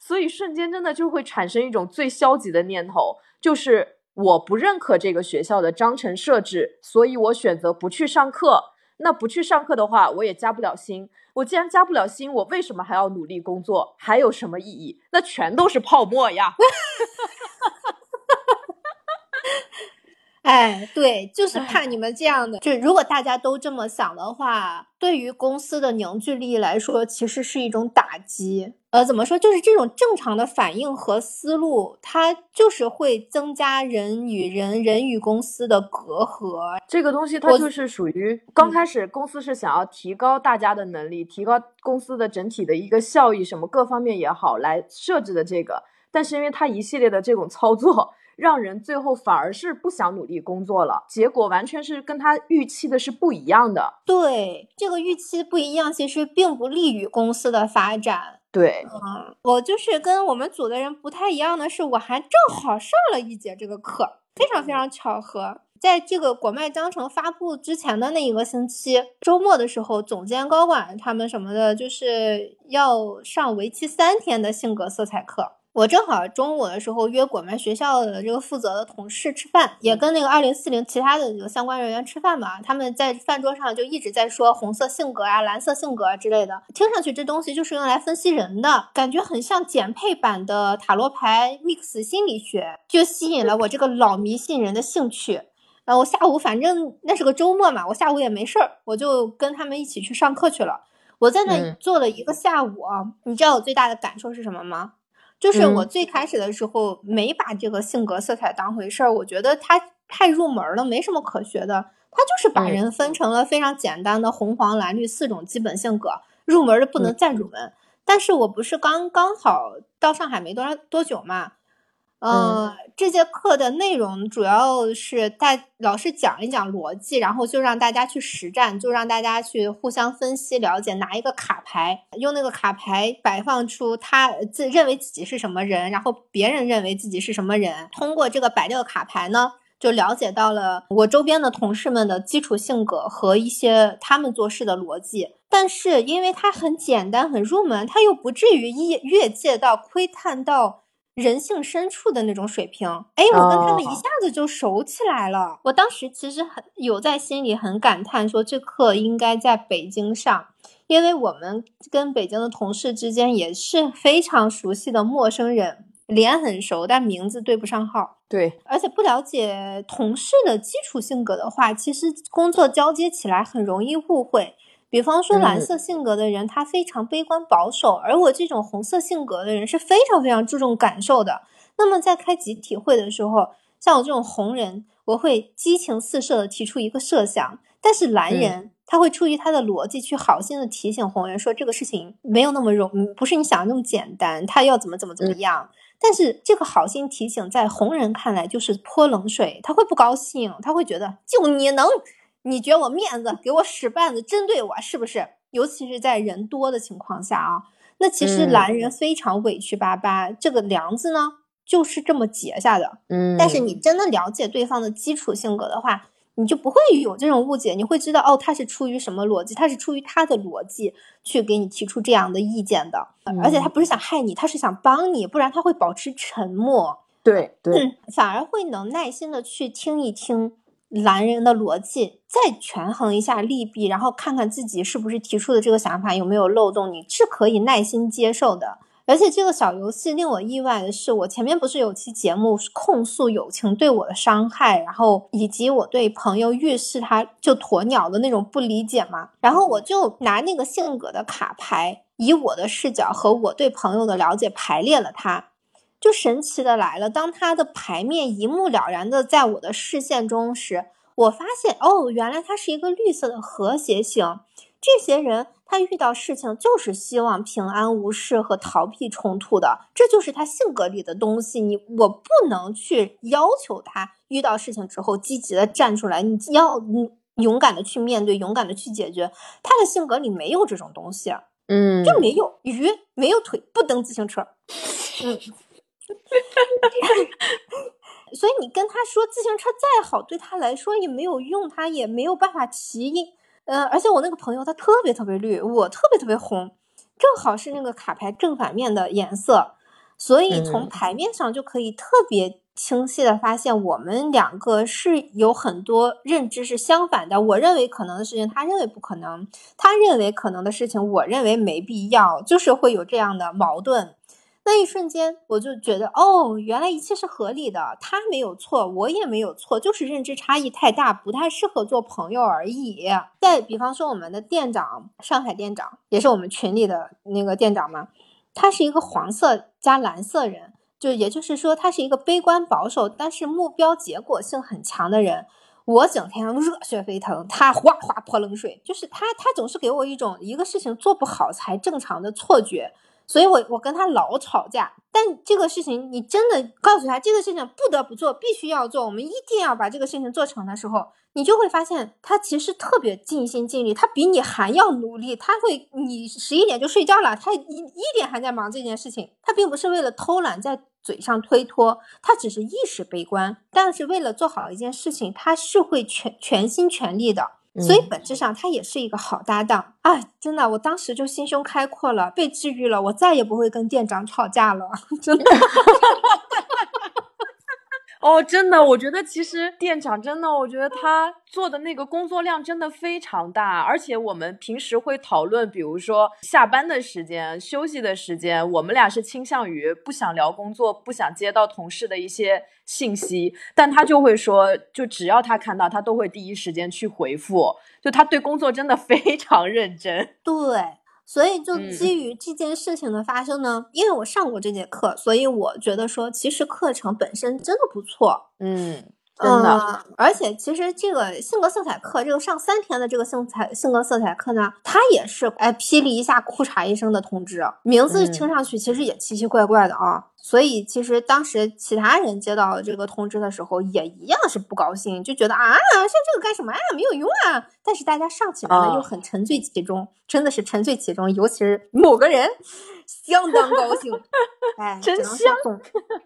所以瞬间真的就会产生一种最消极的念头，就是我不认可这个学校的章程设置，所以我选择不去上课。那不去上课的话，我也加不了薪。我既然加不了薪，我为什么还要努力工作？还有什么意义？那全都是泡沫呀！哎，对，就是怕你们这样的。就如果大家都这么想的话，对于公司的凝聚力来说，其实是一种打击。呃，怎么说？就是这种正常的反应和思路，它就是会增加人与人、人与公司的隔阂。这个东西它就是属于刚开始公司是想要提高大家的能力，提高公司的整体的一个效益，什么各方面也好来设置的这个。但是因为它一系列的这种操作。让人最后反而是不想努力工作了，结果完全是跟他预期的是不一样的。对，这个预期不一样，其实并不利于公司的发展。对，嗯，我就是跟我们组的人不太一样的是，我还正好上了一节这个课，非常非常巧合，在这个国脉章程发布之前的那一个星期周末的时候，总监高管他们什么的，就是要上为期三天的性格色彩课。我正好中午的时候约我们学校的这个负责的同事吃饭，也跟那个二零四零其他的这个相关人员吃饭嘛。他们在饭桌上就一直在说红色性格啊、蓝色性格啊之类的，听上去这东西就是用来分析人的，感觉很像减配版的塔罗牌 mix 心理学，就吸引了我这个老迷信人的兴趣。然后我下午反正那是个周末嘛，我下午也没事儿，我就跟他们一起去上课去了。我在那嗯坐了一个下午啊，你知道我最大的感受是什么吗？就是嗯我最开始的时候没把这个性格色彩当回事儿，我觉得它太入门了，没什么可学的。它就是把嗯人分成了非常简单的红黄蓝绿四种基本性格，入门的不能嗯再入门。但是我不是刚刚好到上海没多少多久嘛，呃，这节课的内容主要是带老师讲一讲逻辑，然后就让大家去实战，就让大家去互相分析了解，拿一个卡牌，用那个卡牌摆放出他自认为自己是什么人，然后别人认为自己是什么人，通过这个摆这个卡牌呢。就了解到了我周边的同事们的基础性格和一些他们做事的逻辑，但是因为它很简单、很入门，它又不至于越越界到窥探到人性深处的那种水平。哎，我跟他们一哦下子就熟起来了。我当时其实很有在心里很感叹，说这课应该在北京上，因为我们跟北京的同事之间也是非常熟悉的陌生人，脸很熟，但名字对不上号。对，而且不了解同事的基础性格的话，其实工作交接起来很容易误会。比方说蓝嗯色性格的人，他非常悲观保守，而我这种红色性格的人是非常非常注重感受的。那么在开集体会的时候，像我这种红人，我会激情四射的提出一个设想，但是蓝人、他会出于他的逻辑去好心的提醒红人说这个事情没有那么容，不是你想的那么简单，他要怎么怎么怎么样。但是这个好心提醒，在红人看来就是泼冷水，他会不高兴，他会觉得就你能，你觉我面子，给我使绊子，针对我是不是？尤其是在人多的情况下啊，那其实嗯。蓝人非常委屈巴巴，这个梁子呢就是这么结下的。嗯，但是你真的了解对方的基础性格的话，你就不会有这种误解，你会知道哦，他是出于什么逻辑，他是出于他的逻辑去给你提出这样的意见的，而且他不是想害你，他是想帮你，不然他会保持沉默，对对，嗯，反而会能耐心的去听一听蓝人的逻辑，再权衡一下利弊，然后看看自己是不是提出的这个想法有没有漏洞，你是可以耐心接受的。而且这个小游戏令我意外的是，我前面不是有期节目控诉友情对我的伤害，然后以及我对朋友遇事他就鸵鸟的那种不理解嘛，然后我就拿那个性格的卡牌，以我的视角和我对朋友的了解排列了它。就神奇的来了，当他的牌面一目了然的在我的视线中时，我发现哦，原来他是一个绿色的和谐型。这些人他遇到事情就是希望平安无事和逃避冲突的，这就是他性格里的东西。你我不能去要求他遇到事情之后积极的站出来，你要你勇敢的去面对，勇敢的去解决。他的性格里没有这种东西，啊嗯，就没有鱼，没有腿，不蹬自行车。嗯，所以你跟他说自行车再好，对他来说也没有用，他也没有办法骑。呃，而且我那个朋友他特别特别绿，我特别特别红，正好是那个卡牌正反面的颜色，所以从嗯牌面上就可以特别清晰的发现，我们两个是有很多认知是相反的。我认为可能的事情，他认为不可能；他认为可能的事情，我认为没必要，就是会有这样的矛盾。那一瞬间，我就觉得，哦，原来一切是合理的，他没有错，我也没有错，就是认知差异太大，不太适合做朋友而已。再比方说，我们的店长，上海店长，也是我们群里的那个店长嘛，他是一个黄色加蓝色人，就也就是说，他是一个悲观保守，但是目标结果性很强的人。我整天热血沸腾，他哗哗泼冷水，就是他，他总是给我一种一个事情做不好才正常的错觉。所以我我跟他老吵架，但这个事情你真的告诉他这个事情不得不做，必须要做，我们一定要把这个事情做成的时候，你就会发现他其实特别尽心尽力，他比你还要努力，他会你十一点就睡觉了，他一一点还在忙这件事情，他并不是为了偷懒在嘴上推脱，他只是一时悲观，但是为了做好一件事情，他是会全全心全力的。所以嗯本质上他也是一个好搭档啊！真的，我当时就心胸开阔了，被治愈了，我再也不会跟店长吵架了，真的。哦，真的，我觉得其实店长真的，我觉得他做的那个工作量真的非常大，而且我们平时会讨论，比如说下班的时间、休息的时间，我们俩是倾向于不想聊工作，不想接到同事的一些信息，但他就会说，就只要他看到，他都会第一时间去回复，就他对工作真的非常认真。对。所以，就嗯基于这件事情的发生呢，因为我上过这节课，所以我觉得说，其实课程本身真的不错。嗯，真的，嗯，而且其实这个性格色彩课，这个上三天的这个性彩性格色彩课呢，它也是哎霹雳一下裤衩一声的通知，名字嗯听上去其实也奇奇怪怪的啊。所以其实当时其他人接到这个通知的时候，也一样是不高兴，就觉得啊，上这个干什么呀，没有用啊。但是大家上起来呢，啊又很沉醉其中，真的是沉醉其中，尤其是某个人相当高兴，哎，真香总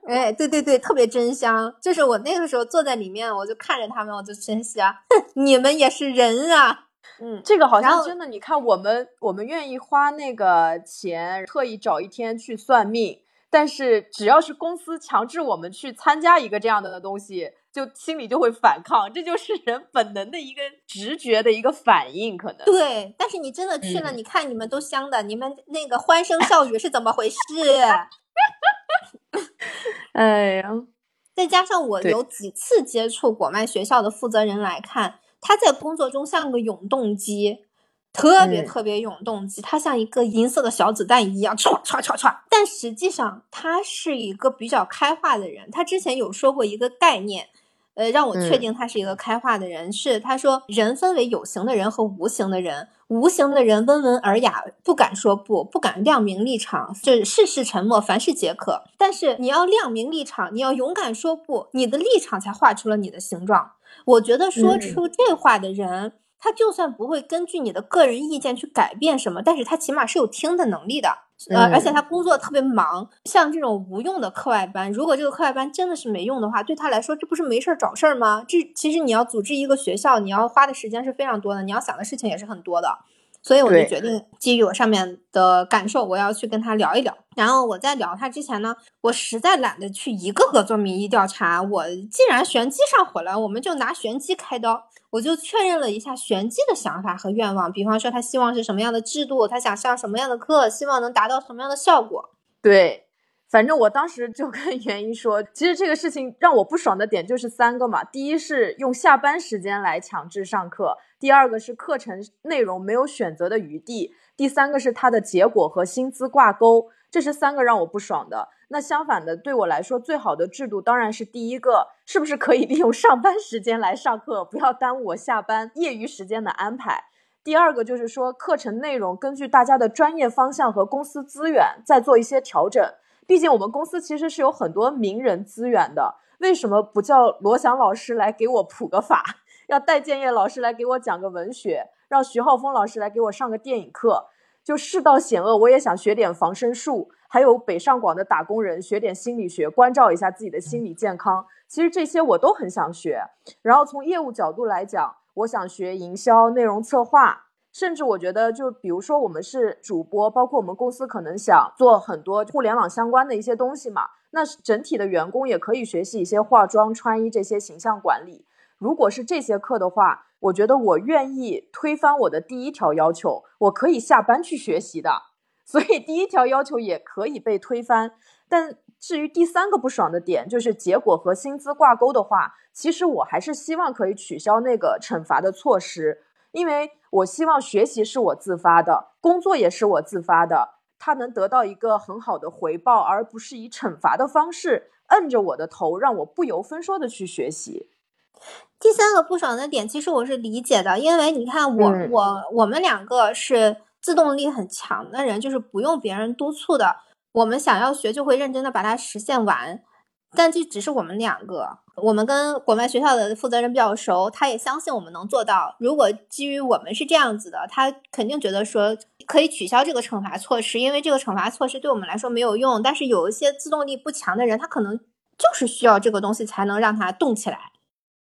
哎，对对对，特别真香。就是我那个时候坐在里面，我就看着他们，我就真香，你们也是人啊。嗯，这个好像真的，你看我们我们愿意花那个钱，特意找一天去算命，但是只要是公司强制我们去参加一个这样的东西，就心里就会反抗，这就是人本能的一个直觉的一个反应，可能。对。但是你真的去了，嗯你看你们都香的，你们那个欢声笑语是怎么回事？哎呀，再加上我有几次接触果麦学校的负责人来看，他在工作中像个永动机，特别嗯特别永动机，他像一个银色的小子弹一样唰唰唰唰。但实际上他是一个比较开化的人，他之前有说过一个概念。呃，让我确嗯定他是一个开化的人，是他说人分为有形的人和无形的人，无形的人温文尔雅，不敢说不，不敢亮明立场，就是事事沉默，凡事皆可。但是你要亮明立场，你要勇敢说不，你的立场才画出了你的形状。我觉得说嗯出这话的人，他就算不会根据你的个人意见去改变什么，但是他起码是有听的能力的。呃，嗯而且他工作特别忙，像这种无用的课外班，如果这个课外班真的是没用的话，对他来说，这不是没事儿找事儿吗？这其实你要组织一个学校，你要花的时间是非常多的，你要想的事情也是很多的。所以我就决定基于我上面的感受，我要去跟他聊一聊。然后我在聊他之前呢，我实在懒得去一个个做民意调查。我既然玄机上火了，我们就拿玄机开刀。我就确认了一下玄机的想法和愿望，比方说他希望是什么样的制度，他想上什么样的课，希望能达到什么样的效果。对，反正我当时就跟袁一说，其实这个事情让我不爽的点就是三个嘛。第一是用下班时间来强制上课，第二个是课程内容没有选择的余地，第三个是它的结果和薪资挂钩，这是三个让我不爽的。那相反的，对我来说最好的制度当然是第一个，是不是可以利用上班时间来上课，不要耽误我下班业余时间的安排。第二个就是说，课程内容根据大家的专业方向和公司资源再做一些调整。毕竟我们公司其实是有很多名人资源的，为什么不叫罗翔老师来给我普个法，要戴建业老师来给我讲个文学，让徐浩峰老师来给我上个电影课？就世道险恶，我也想学点防身术，还有北上广的打工人学点心理学，关照一下自己的心理健康。其实这些我都很想学。然后从业务角度来讲，我想学营销、内容策划，甚至我觉得，就比如说我们是主播，包括我们公司可能想做很多互联网相关的一些东西嘛，那整体的员工也可以学习一些化妆、穿衣这些形象管理。如果是这些课的话，我觉得我愿意推翻我的第一条要求，我可以下班去学习的。所以第一条要求也可以被推翻。但至于第三个不爽的点，就是结果和薪资挂钩的话，其实我还是希望可以取消那个惩罚的措施，因为我希望学习是我自发的，工作也是我自发的，他能得到一个很好的回报，而不是以惩罚的方式摁着我的头，让我不由分说的去学习。第三个不爽的点，其实我是理解的，因为你看我、嗯我我们两个是自动力很强的人，就是不用别人督促的，我们想要学就会认真的把它实现完。但这只是我们两个，我们跟国外学校的负责人比较熟，他也相信我们能做到。如果基于我们是这样子的，他肯定觉得说可以取消这个惩罚措施，因为这个惩罚措施对我们来说没有用。但是有一些自动力不强的人，他可能就是需要这个东西才能让他动起来。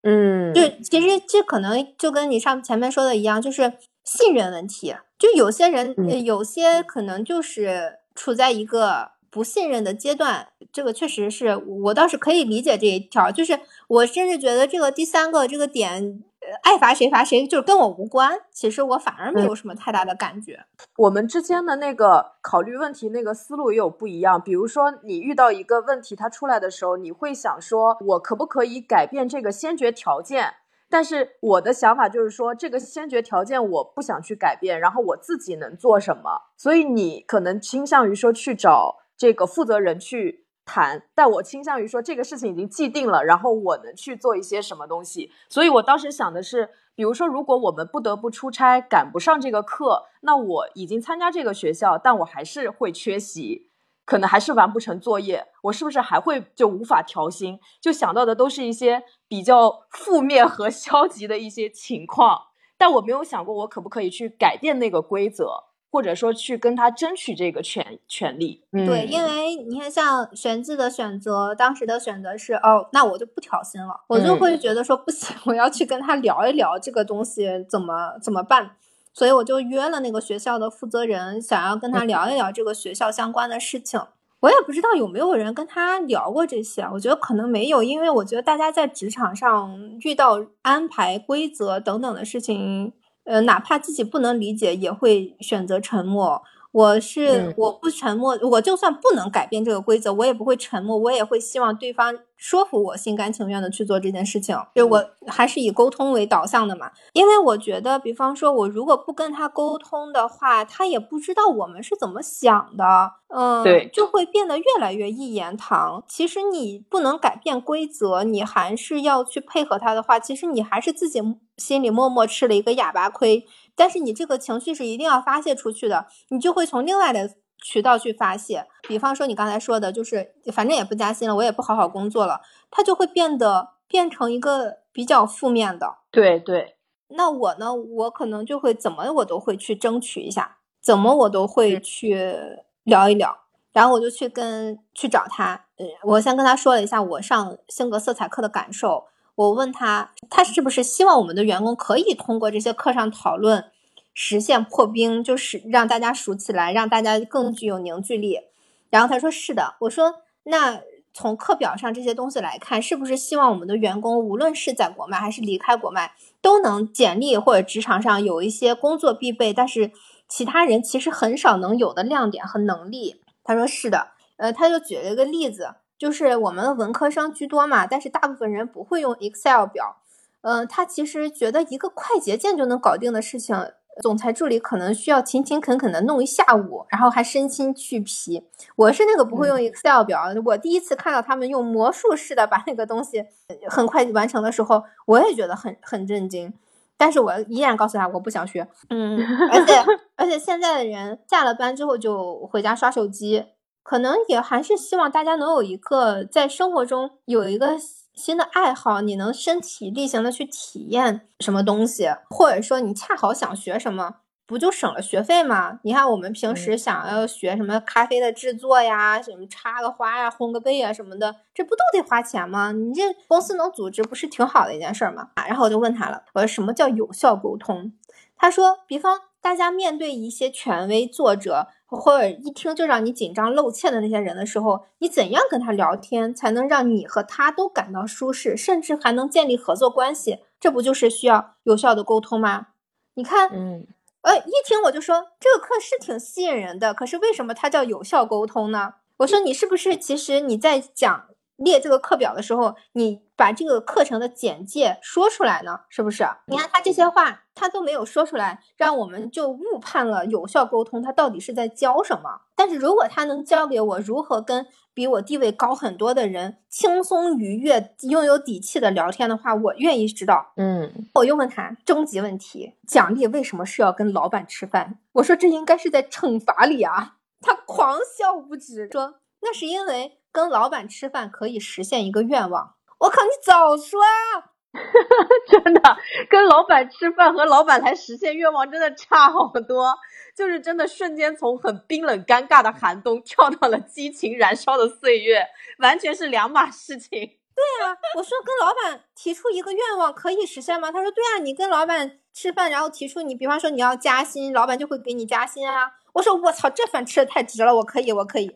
嗯就其实这可能就跟你上前面说的一样，就是信任问题。就有些人，有些可能就是处在一个不信任的阶段，这个确实是我倒是可以理解这一条。就是我甚至觉得这个第三个这个点，爱罚谁罚谁，就是跟我无关。其实我反而没有什么太大的感觉。我们之间的那个考虑问题那个思路也有不一样。比如说，你遇到一个问题，它出来的时候，你会想说，我可不可以改变这个先决条件？但是我的想法就是说，这个先决条件我不想去改变，然后我自己能做什么？所以你可能倾向于说去找这个负责人去谈，但我倾向于说这个事情已经既定了，然后我能去做一些什么东西。所以我当时想的是，比如说，如果我们不得不出差，赶不上这个课，那我已经参加这个学校，但我还是会缺席。可能还是完不成作业，我是不是还会就无法调薪？就想到的都是一些比较负面和消极的一些情况，但我没有想过我可不可以去改变那个规则，或者说去跟他争取这个权权利。对，因为你看，像玄子的选择，当时的选择是哦，那我就不调薪了，我就会觉得说不行，我要去跟他聊一聊这个东西怎么怎么办。所以我就约了那个学校的负责人，想要跟他聊一聊这个学校相关的事情。我也不知道有没有人跟他聊过这些，我觉得可能没有，因为我觉得大家在职场上遇到安排、规则等等的事情，呃，哪怕自己不能理解，也会选择沉默。我是我不沉默，我就算不能改变这个规则，我也不会沉默，我也会希望对方说服我，心甘情愿的去做这件事情。就我还是以沟通为导向的嘛，因为我觉得，比方说，我如果不跟他沟通的话，他也不知道我们是怎么想的，嗯，对，就会变得越来越一言堂。其实你不能改变规则，你还是要去配合他的话，其实你还是自己心里默默吃了一个哑巴亏。但是你这个情绪是一定要发泄出去的，你就会从另外的渠道去发泄。比方说你刚才说的，就是反正也不加薪了，我也不好好工作了，它就会变得变成一个比较负面的。对对。那我呢，我可能就会怎么我都会去争取一下，怎么我都会去聊一聊，然后我就去跟去找他。嗯，我先跟他说了一下我上性格色彩课的感受。我问他，他是不是希望我们的员工可以通过这些课上讨论，实现破冰，就是让大家熟起来，让大家更具有凝聚力。然后他说是的。我说那从课表上这些东西来看，是不是希望我们的员工无论是在国脉还是离开国脉，都能简历或者职场上有一些工作必备，但是其他人其实很少能有的亮点和能力？他说是的。呃，他就举了一个例子。就是我们文科生居多嘛，但是大部分人不会用 Excel 表。嗯，他其实觉得一个快捷键就能搞定的事情，总裁助理可能需要勤勤恳恳的弄一下午，然后还身心俱疲。我是那个不会用 Excel 表，我第一次看到他们用魔术似的把那个东西很快完成的时候，我也觉得很很震惊。但是我依然告诉他我不想学。嗯，而且 而且现在的人下了班之后就回家刷手机。可能也还是希望大家能有一个在生活中有一个新的爱好，你能身体力行的去体验什么东西，或者说你恰好想学什么，不就省了学费吗？你看我们平时想要学什么咖啡的制作呀，什么插个花呀、烘个焙呀什么的，这不都得花钱吗？你这公司能组织，不是挺好的一件事吗？啊，然后我就问他了，我说什么叫有效沟通？他说，比方大家面对一些权威作者。或者一听就让你紧张露怯的那些人的时候，你怎样跟他聊天才能让你和他都感到舒适，甚至还能建立合作关系？这不就是需要有效的沟通吗？你看，嗯，呃，一听我就说这个课是挺吸引人的，可是为什么它叫有效沟通呢？我说你是不是其实你在讲列这个课表的时候，你把这个课程的简介说出来呢？是不是？你看他这些话。他都没有说出来，让我们就误判了有效沟通。他到底是在教什么？但是如果他能教给我如何跟比我地位高很多的人轻松愉悦、拥有底气的聊天的话，我愿意知道。嗯，我又问他终极问题：奖励为什么是要跟老板吃饭？我说这应该是在惩罚里啊。他狂笑不止，说那是因为跟老板吃饭可以实现一个愿望。我靠，你早说啊！真的，跟老板吃饭和老板来实现愿望真的差好多，就是真的瞬间从很冰冷尴尬的寒冬跳到了激情燃烧的岁月，完全是两码事情。对啊，我说跟老板提出一个愿望可以实现吗？他说对啊，你跟老板吃饭，然后提出你，比方说你要加薪，老板就会给你加薪啊。我说我操，这饭吃的太值了，我可以，我可以。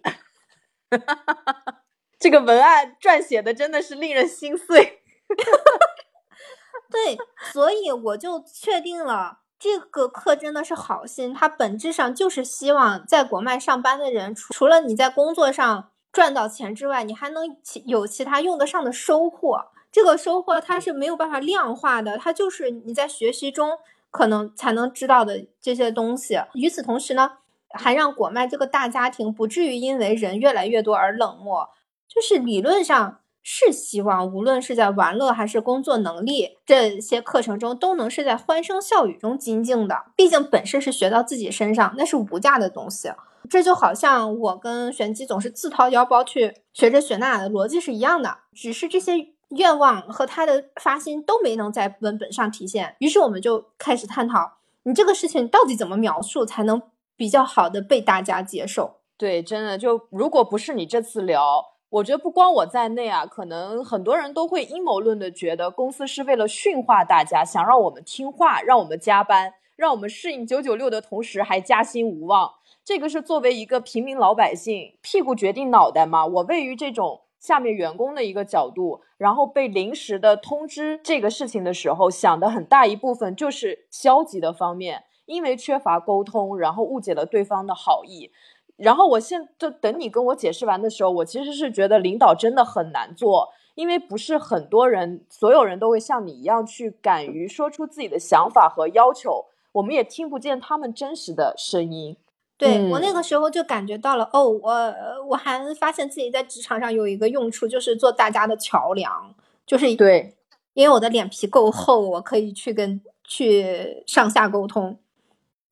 哈 这个文案撰写的真的是令人心碎。对，所以我就确定了，这个课真的是好心，它本质上就是希望在国外上班的人，除除了你在工作上赚到钱之外，你还能其有其他用得上的收获。这个收获它是没有办法量化的，它就是你在学习中可能才能知道的这些东西。与此同时呢，还让国外这个大家庭不至于因为人越来越多而冷漠。就是理论上是希望，无论是在玩乐还是工作能力这些课程中，都能是在欢声笑语中精进的。毕竟本事是学到自己身上，那是无价的东西。这就好像我跟玄机总是自掏腰包去学这学那的逻辑是一样的，只是这些。愿望和他的发心都没能在文本上体现，于是我们就开始探讨，你这个事情到底怎么描述才能比较好的被大家接受？对，真的就如果不是你这次聊，我觉得不光我在内啊，可能很多人都会阴谋论的觉得公司是为了驯化大家，想让我们听话，让我们加班，让我们适应九九六的同时还加薪无望。这个是作为一个平民老百姓，屁股决定脑袋嘛？我位于这种。下面员工的一个角度，然后被临时的通知这个事情的时候，想的很大一部分就是消极的方面，因为缺乏沟通，然后误解了对方的好意。然后我现就等你跟我解释完的时候，我其实是觉得领导真的很难做，因为不是很多人，所有人都会像你一样去敢于说出自己的想法和要求，我们也听不见他们真实的声音。对我那个时候就感觉到了，哦，我我还发现自己在职场上有一个用处，就是做大家的桥梁，就是对，因为我的脸皮够厚，我可以去跟去上下沟通。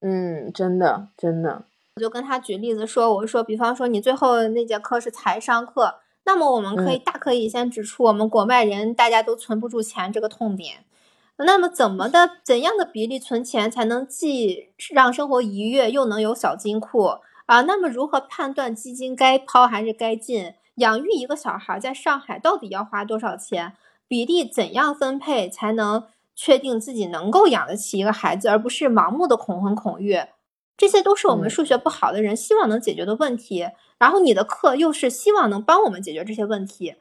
嗯，真的真的，我就跟他举例子说，我说，比方说你最后那节课是财商课，那么我们可以大可以先指出我们国外人大家都存不住钱这个痛点。那么怎么的怎样的比例存钱才能既让生活愉悦又能有小金库啊？那么如何判断基金该抛还是该进？养育一个小孩在上海到底要花多少钱？比例怎样分配才能确定自己能够养得起一个孩子，而不是盲目的恐婚恐育？这些都是我们数学不好的人希望能解决的问题。然后你的课又是希望能帮我们解决这些问题，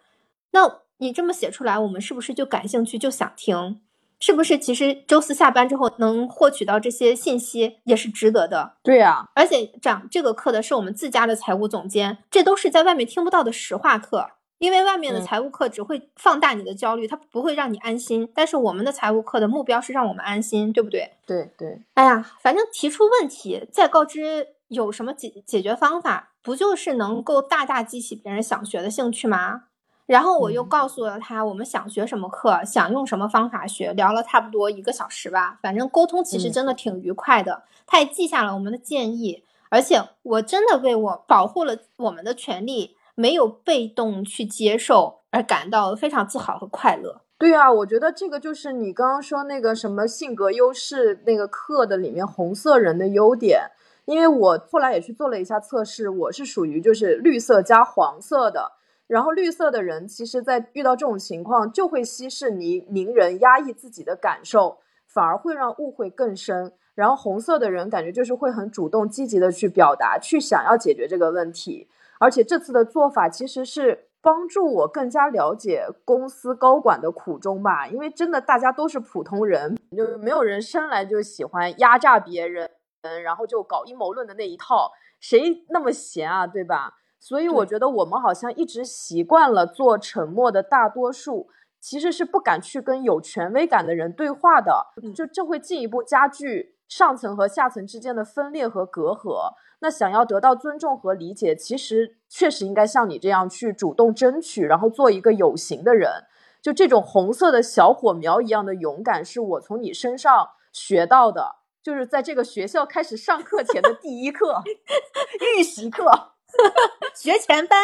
那你这么写出来，我们是不是就感兴趣就想听？是不是其实周四下班之后能获取到这些信息也是值得的？对呀，而且讲这个课的是我们自家的财务总监，这都是在外面听不到的实话课。因为外面的财务课只会放大你的焦虑，它不会让你安心。但是我们的财务课的目标是让我们安心，对不对？对对。哎呀，反正提出问题再告知有什么解解决方法，不就是能够大大激起别人想学的兴趣吗？然后我又告诉了他，我们想学什么课，想用什么方法学，聊了差不多一个小时吧。反正沟通其实真的挺愉快的。他也记下了我们的建议，而且我真的为我保护了我们的权利，没有被动去接受而感到非常自豪和快乐。对啊，我觉得这个就是你刚刚说那个什么性格优势那个课的里面红色人的优点，因为我后来也去做了一下测试，我是属于就是绿色加黄色的。然后绿色的人，其实，在遇到这种情况，就会息事宁宁人，压抑自己的感受，反而会让误会更深。然后红色的人，感觉就是会很主动、积极的去表达，去想要解决这个问题。而且这次的做法，其实是帮助我更加了解公司高管的苦衷吧。因为真的，大家都是普通人，就没有人生来就喜欢压榨别人，嗯，然后就搞阴谋论的那一套，谁那么闲啊，对吧？所以我觉得我们好像一直习惯了做沉默的大多数，其实是不敢去跟有权威感的人对话的，就这会进一步加剧上层和下层之间的分裂和隔阂。那想要得到尊重和理解，其实确实应该像你这样去主动争取，然后做一个有形的人。就这种红色的小火苗一样的勇敢，是我从你身上学到的，就是在这个学校开始上课前的第一课，预习课。学前班，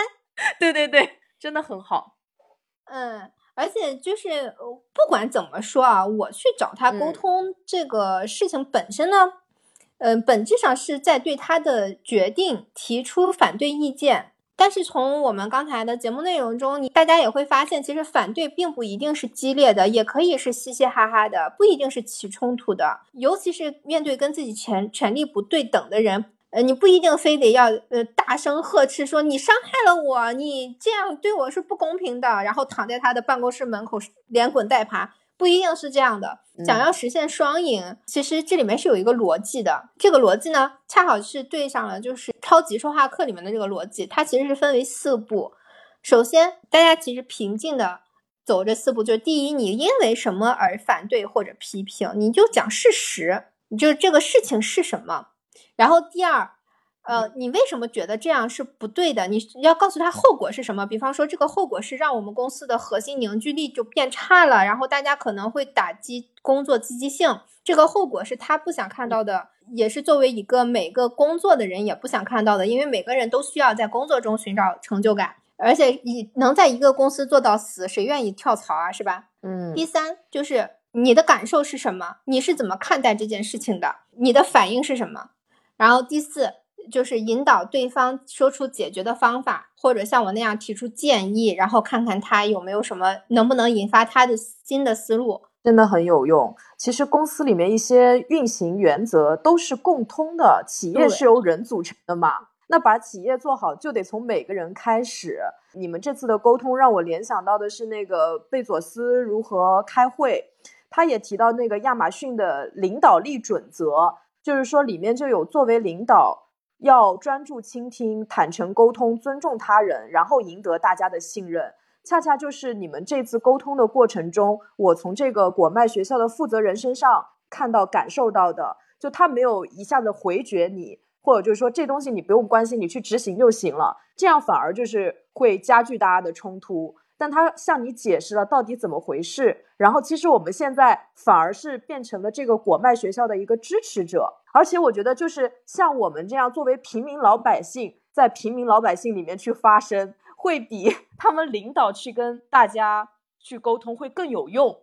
对对对，真的很好。嗯，而且就是不管怎么说啊，我去找他沟通这个事情本身呢，嗯，嗯本质上是在对他的决定提出反对意见。但是从我们刚才的节目内容中，你大家也会发现，其实反对并不一定是激烈的，也可以是嘻嘻哈哈的，不一定是起冲突的。尤其是面对跟自己权权力不对等的人。呃，你不一定非得要呃大声呵斥说你伤害了我，你这样对我是不公平的，然后躺在他的办公室门口连滚带爬，不一定是这样的。想要实现双赢，其实这里面是有一个逻辑的。这个逻辑呢，恰好是对上了就是超级说话课里面的这个逻辑，它其实是分为四步。首先，大家其实平静的走这四步，就是第一，你因为什么而反对或者批评，你就讲事实，你就这个事情是什么。然后第二，呃，你为什么觉得这样是不对的？你要告诉他后果是什么？比方说，这个后果是让我们公司的核心凝聚力就变差了，然后大家可能会打击工作积极性。这个后果是他不想看到的，也是作为一个每个工作的人也不想看到的，因为每个人都需要在工作中寻找成就感，而且你能在一个公司做到死，谁愿意跳槽啊？是吧？嗯。第三就是你的感受是什么？你是怎么看待这件事情的？你的反应是什么？然后第四就是引导对方说出解决的方法，或者像我那样提出建议，然后看看他有没有什么能不能引发他的新的思路，真的很有用。其实公司里面一些运行原则都是共通的，企业是由人组成的嘛，那把企业做好就得从每个人开始。你们这次的沟通让我联想到的是那个贝佐斯如何开会，他也提到那个亚马逊的领导力准则。就是说，里面就有作为领导要专注倾听、坦诚沟通、尊重他人，然后赢得大家的信任。恰恰就是你们这次沟通的过程中，我从这个果麦学校的负责人身上看到、感受到的，就他没有一下子回绝你，或者就是说这东西你不用关心，你去执行就行了。这样反而就是会加剧大家的冲突。但他向你解释了到底怎么回事，然后其实我们现在反而是变成了这个果麦学校的一个支持者，而且我觉得就是像我们这样作为平民老百姓，在平民老百姓里面去发声，会比 他们领导去跟大家去沟通会更有用，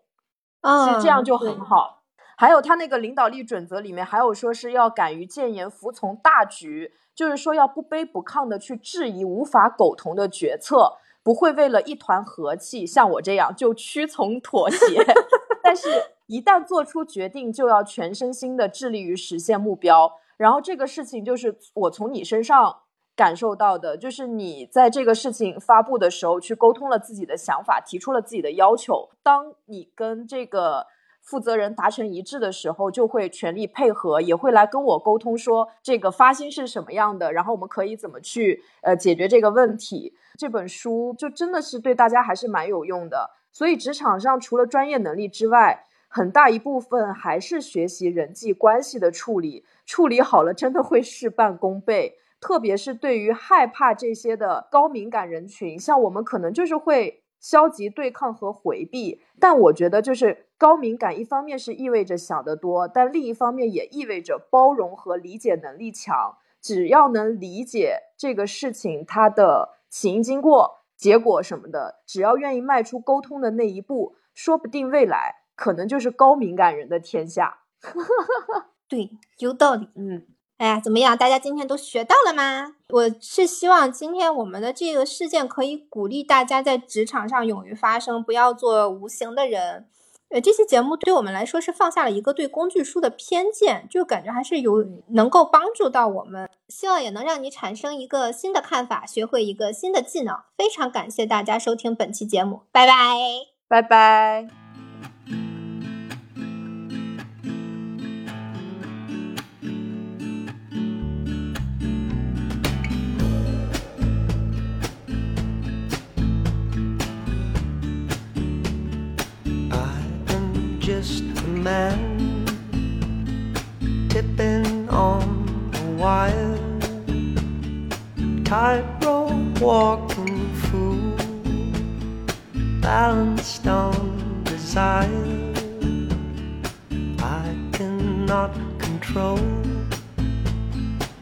其实这样就很好。还有他那个领导力准则里面还有说是要敢于谏言，服从大局，就是说要不卑不亢的去质疑无法苟同的决策。不会为了一团和气，像我这样就屈从妥协，但是，一旦做出决定，就要全身心的致力于实现目标。然后，这个事情就是我从你身上感受到的，就是你在这个事情发布的时候，去沟通了自己的想法，提出了自己的要求。当你跟这个。负责人达成一致的时候，就会全力配合，也会来跟我沟通说这个发心是什么样的，然后我们可以怎么去呃解决这个问题。这本书就真的是对大家还是蛮有用的。所以职场上除了专业能力之外，很大一部分还是学习人际关系的处理，处理好了真的会事半功倍。特别是对于害怕这些的高敏感人群，像我们可能就是会。消极对抗和回避，但我觉得就是高敏感，一方面是意味着想得多，但另一方面也意味着包容和理解能力强。只要能理解这个事情它的起因、经过、结果什么的，只要愿意迈出沟通的那一步，说不定未来可能就是高敏感人的天下。对，有道理。嗯。哎呀，怎么样？大家今天都学到了吗？我是希望今天我们的这个事件可以鼓励大家在职场上勇于发声，不要做无形的人。呃，这期节目对我们来说是放下了一个对工具书的偏见，就感觉还是有能够帮助到我们，希望也能让你产生一个新的看法，学会一个新的技能。非常感谢大家收听本期节目，拜拜，拜拜。Man tipping on a wire, tightrope walking fool, balanced on desire. I cannot control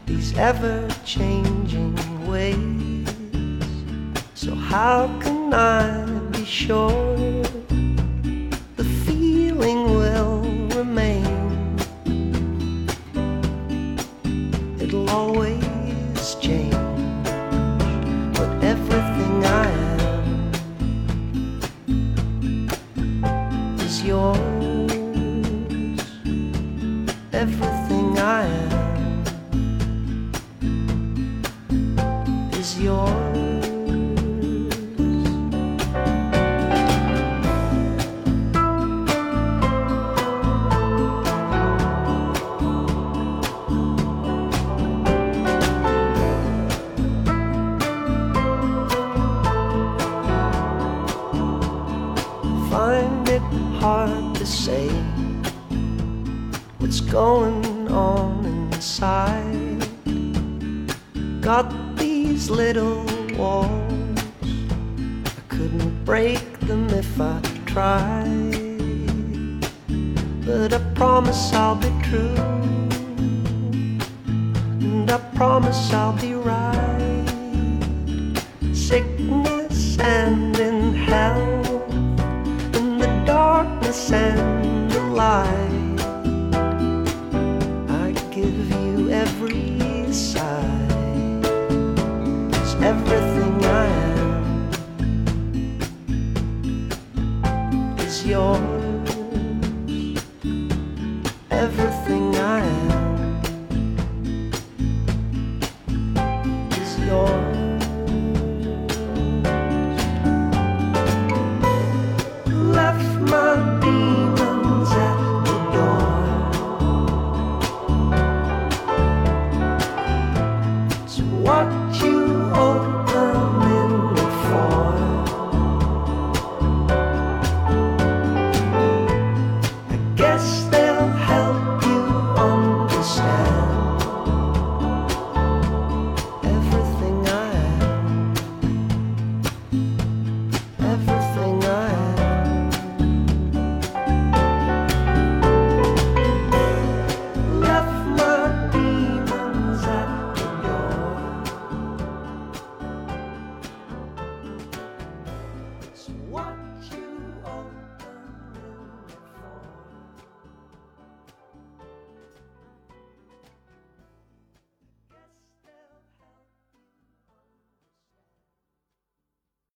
these ever changing ways. So, how can I be sure? The feeling going on inside. Got these little walls, I couldn't break them if I tried. But I promise I'll be true, and I promise I'll be right.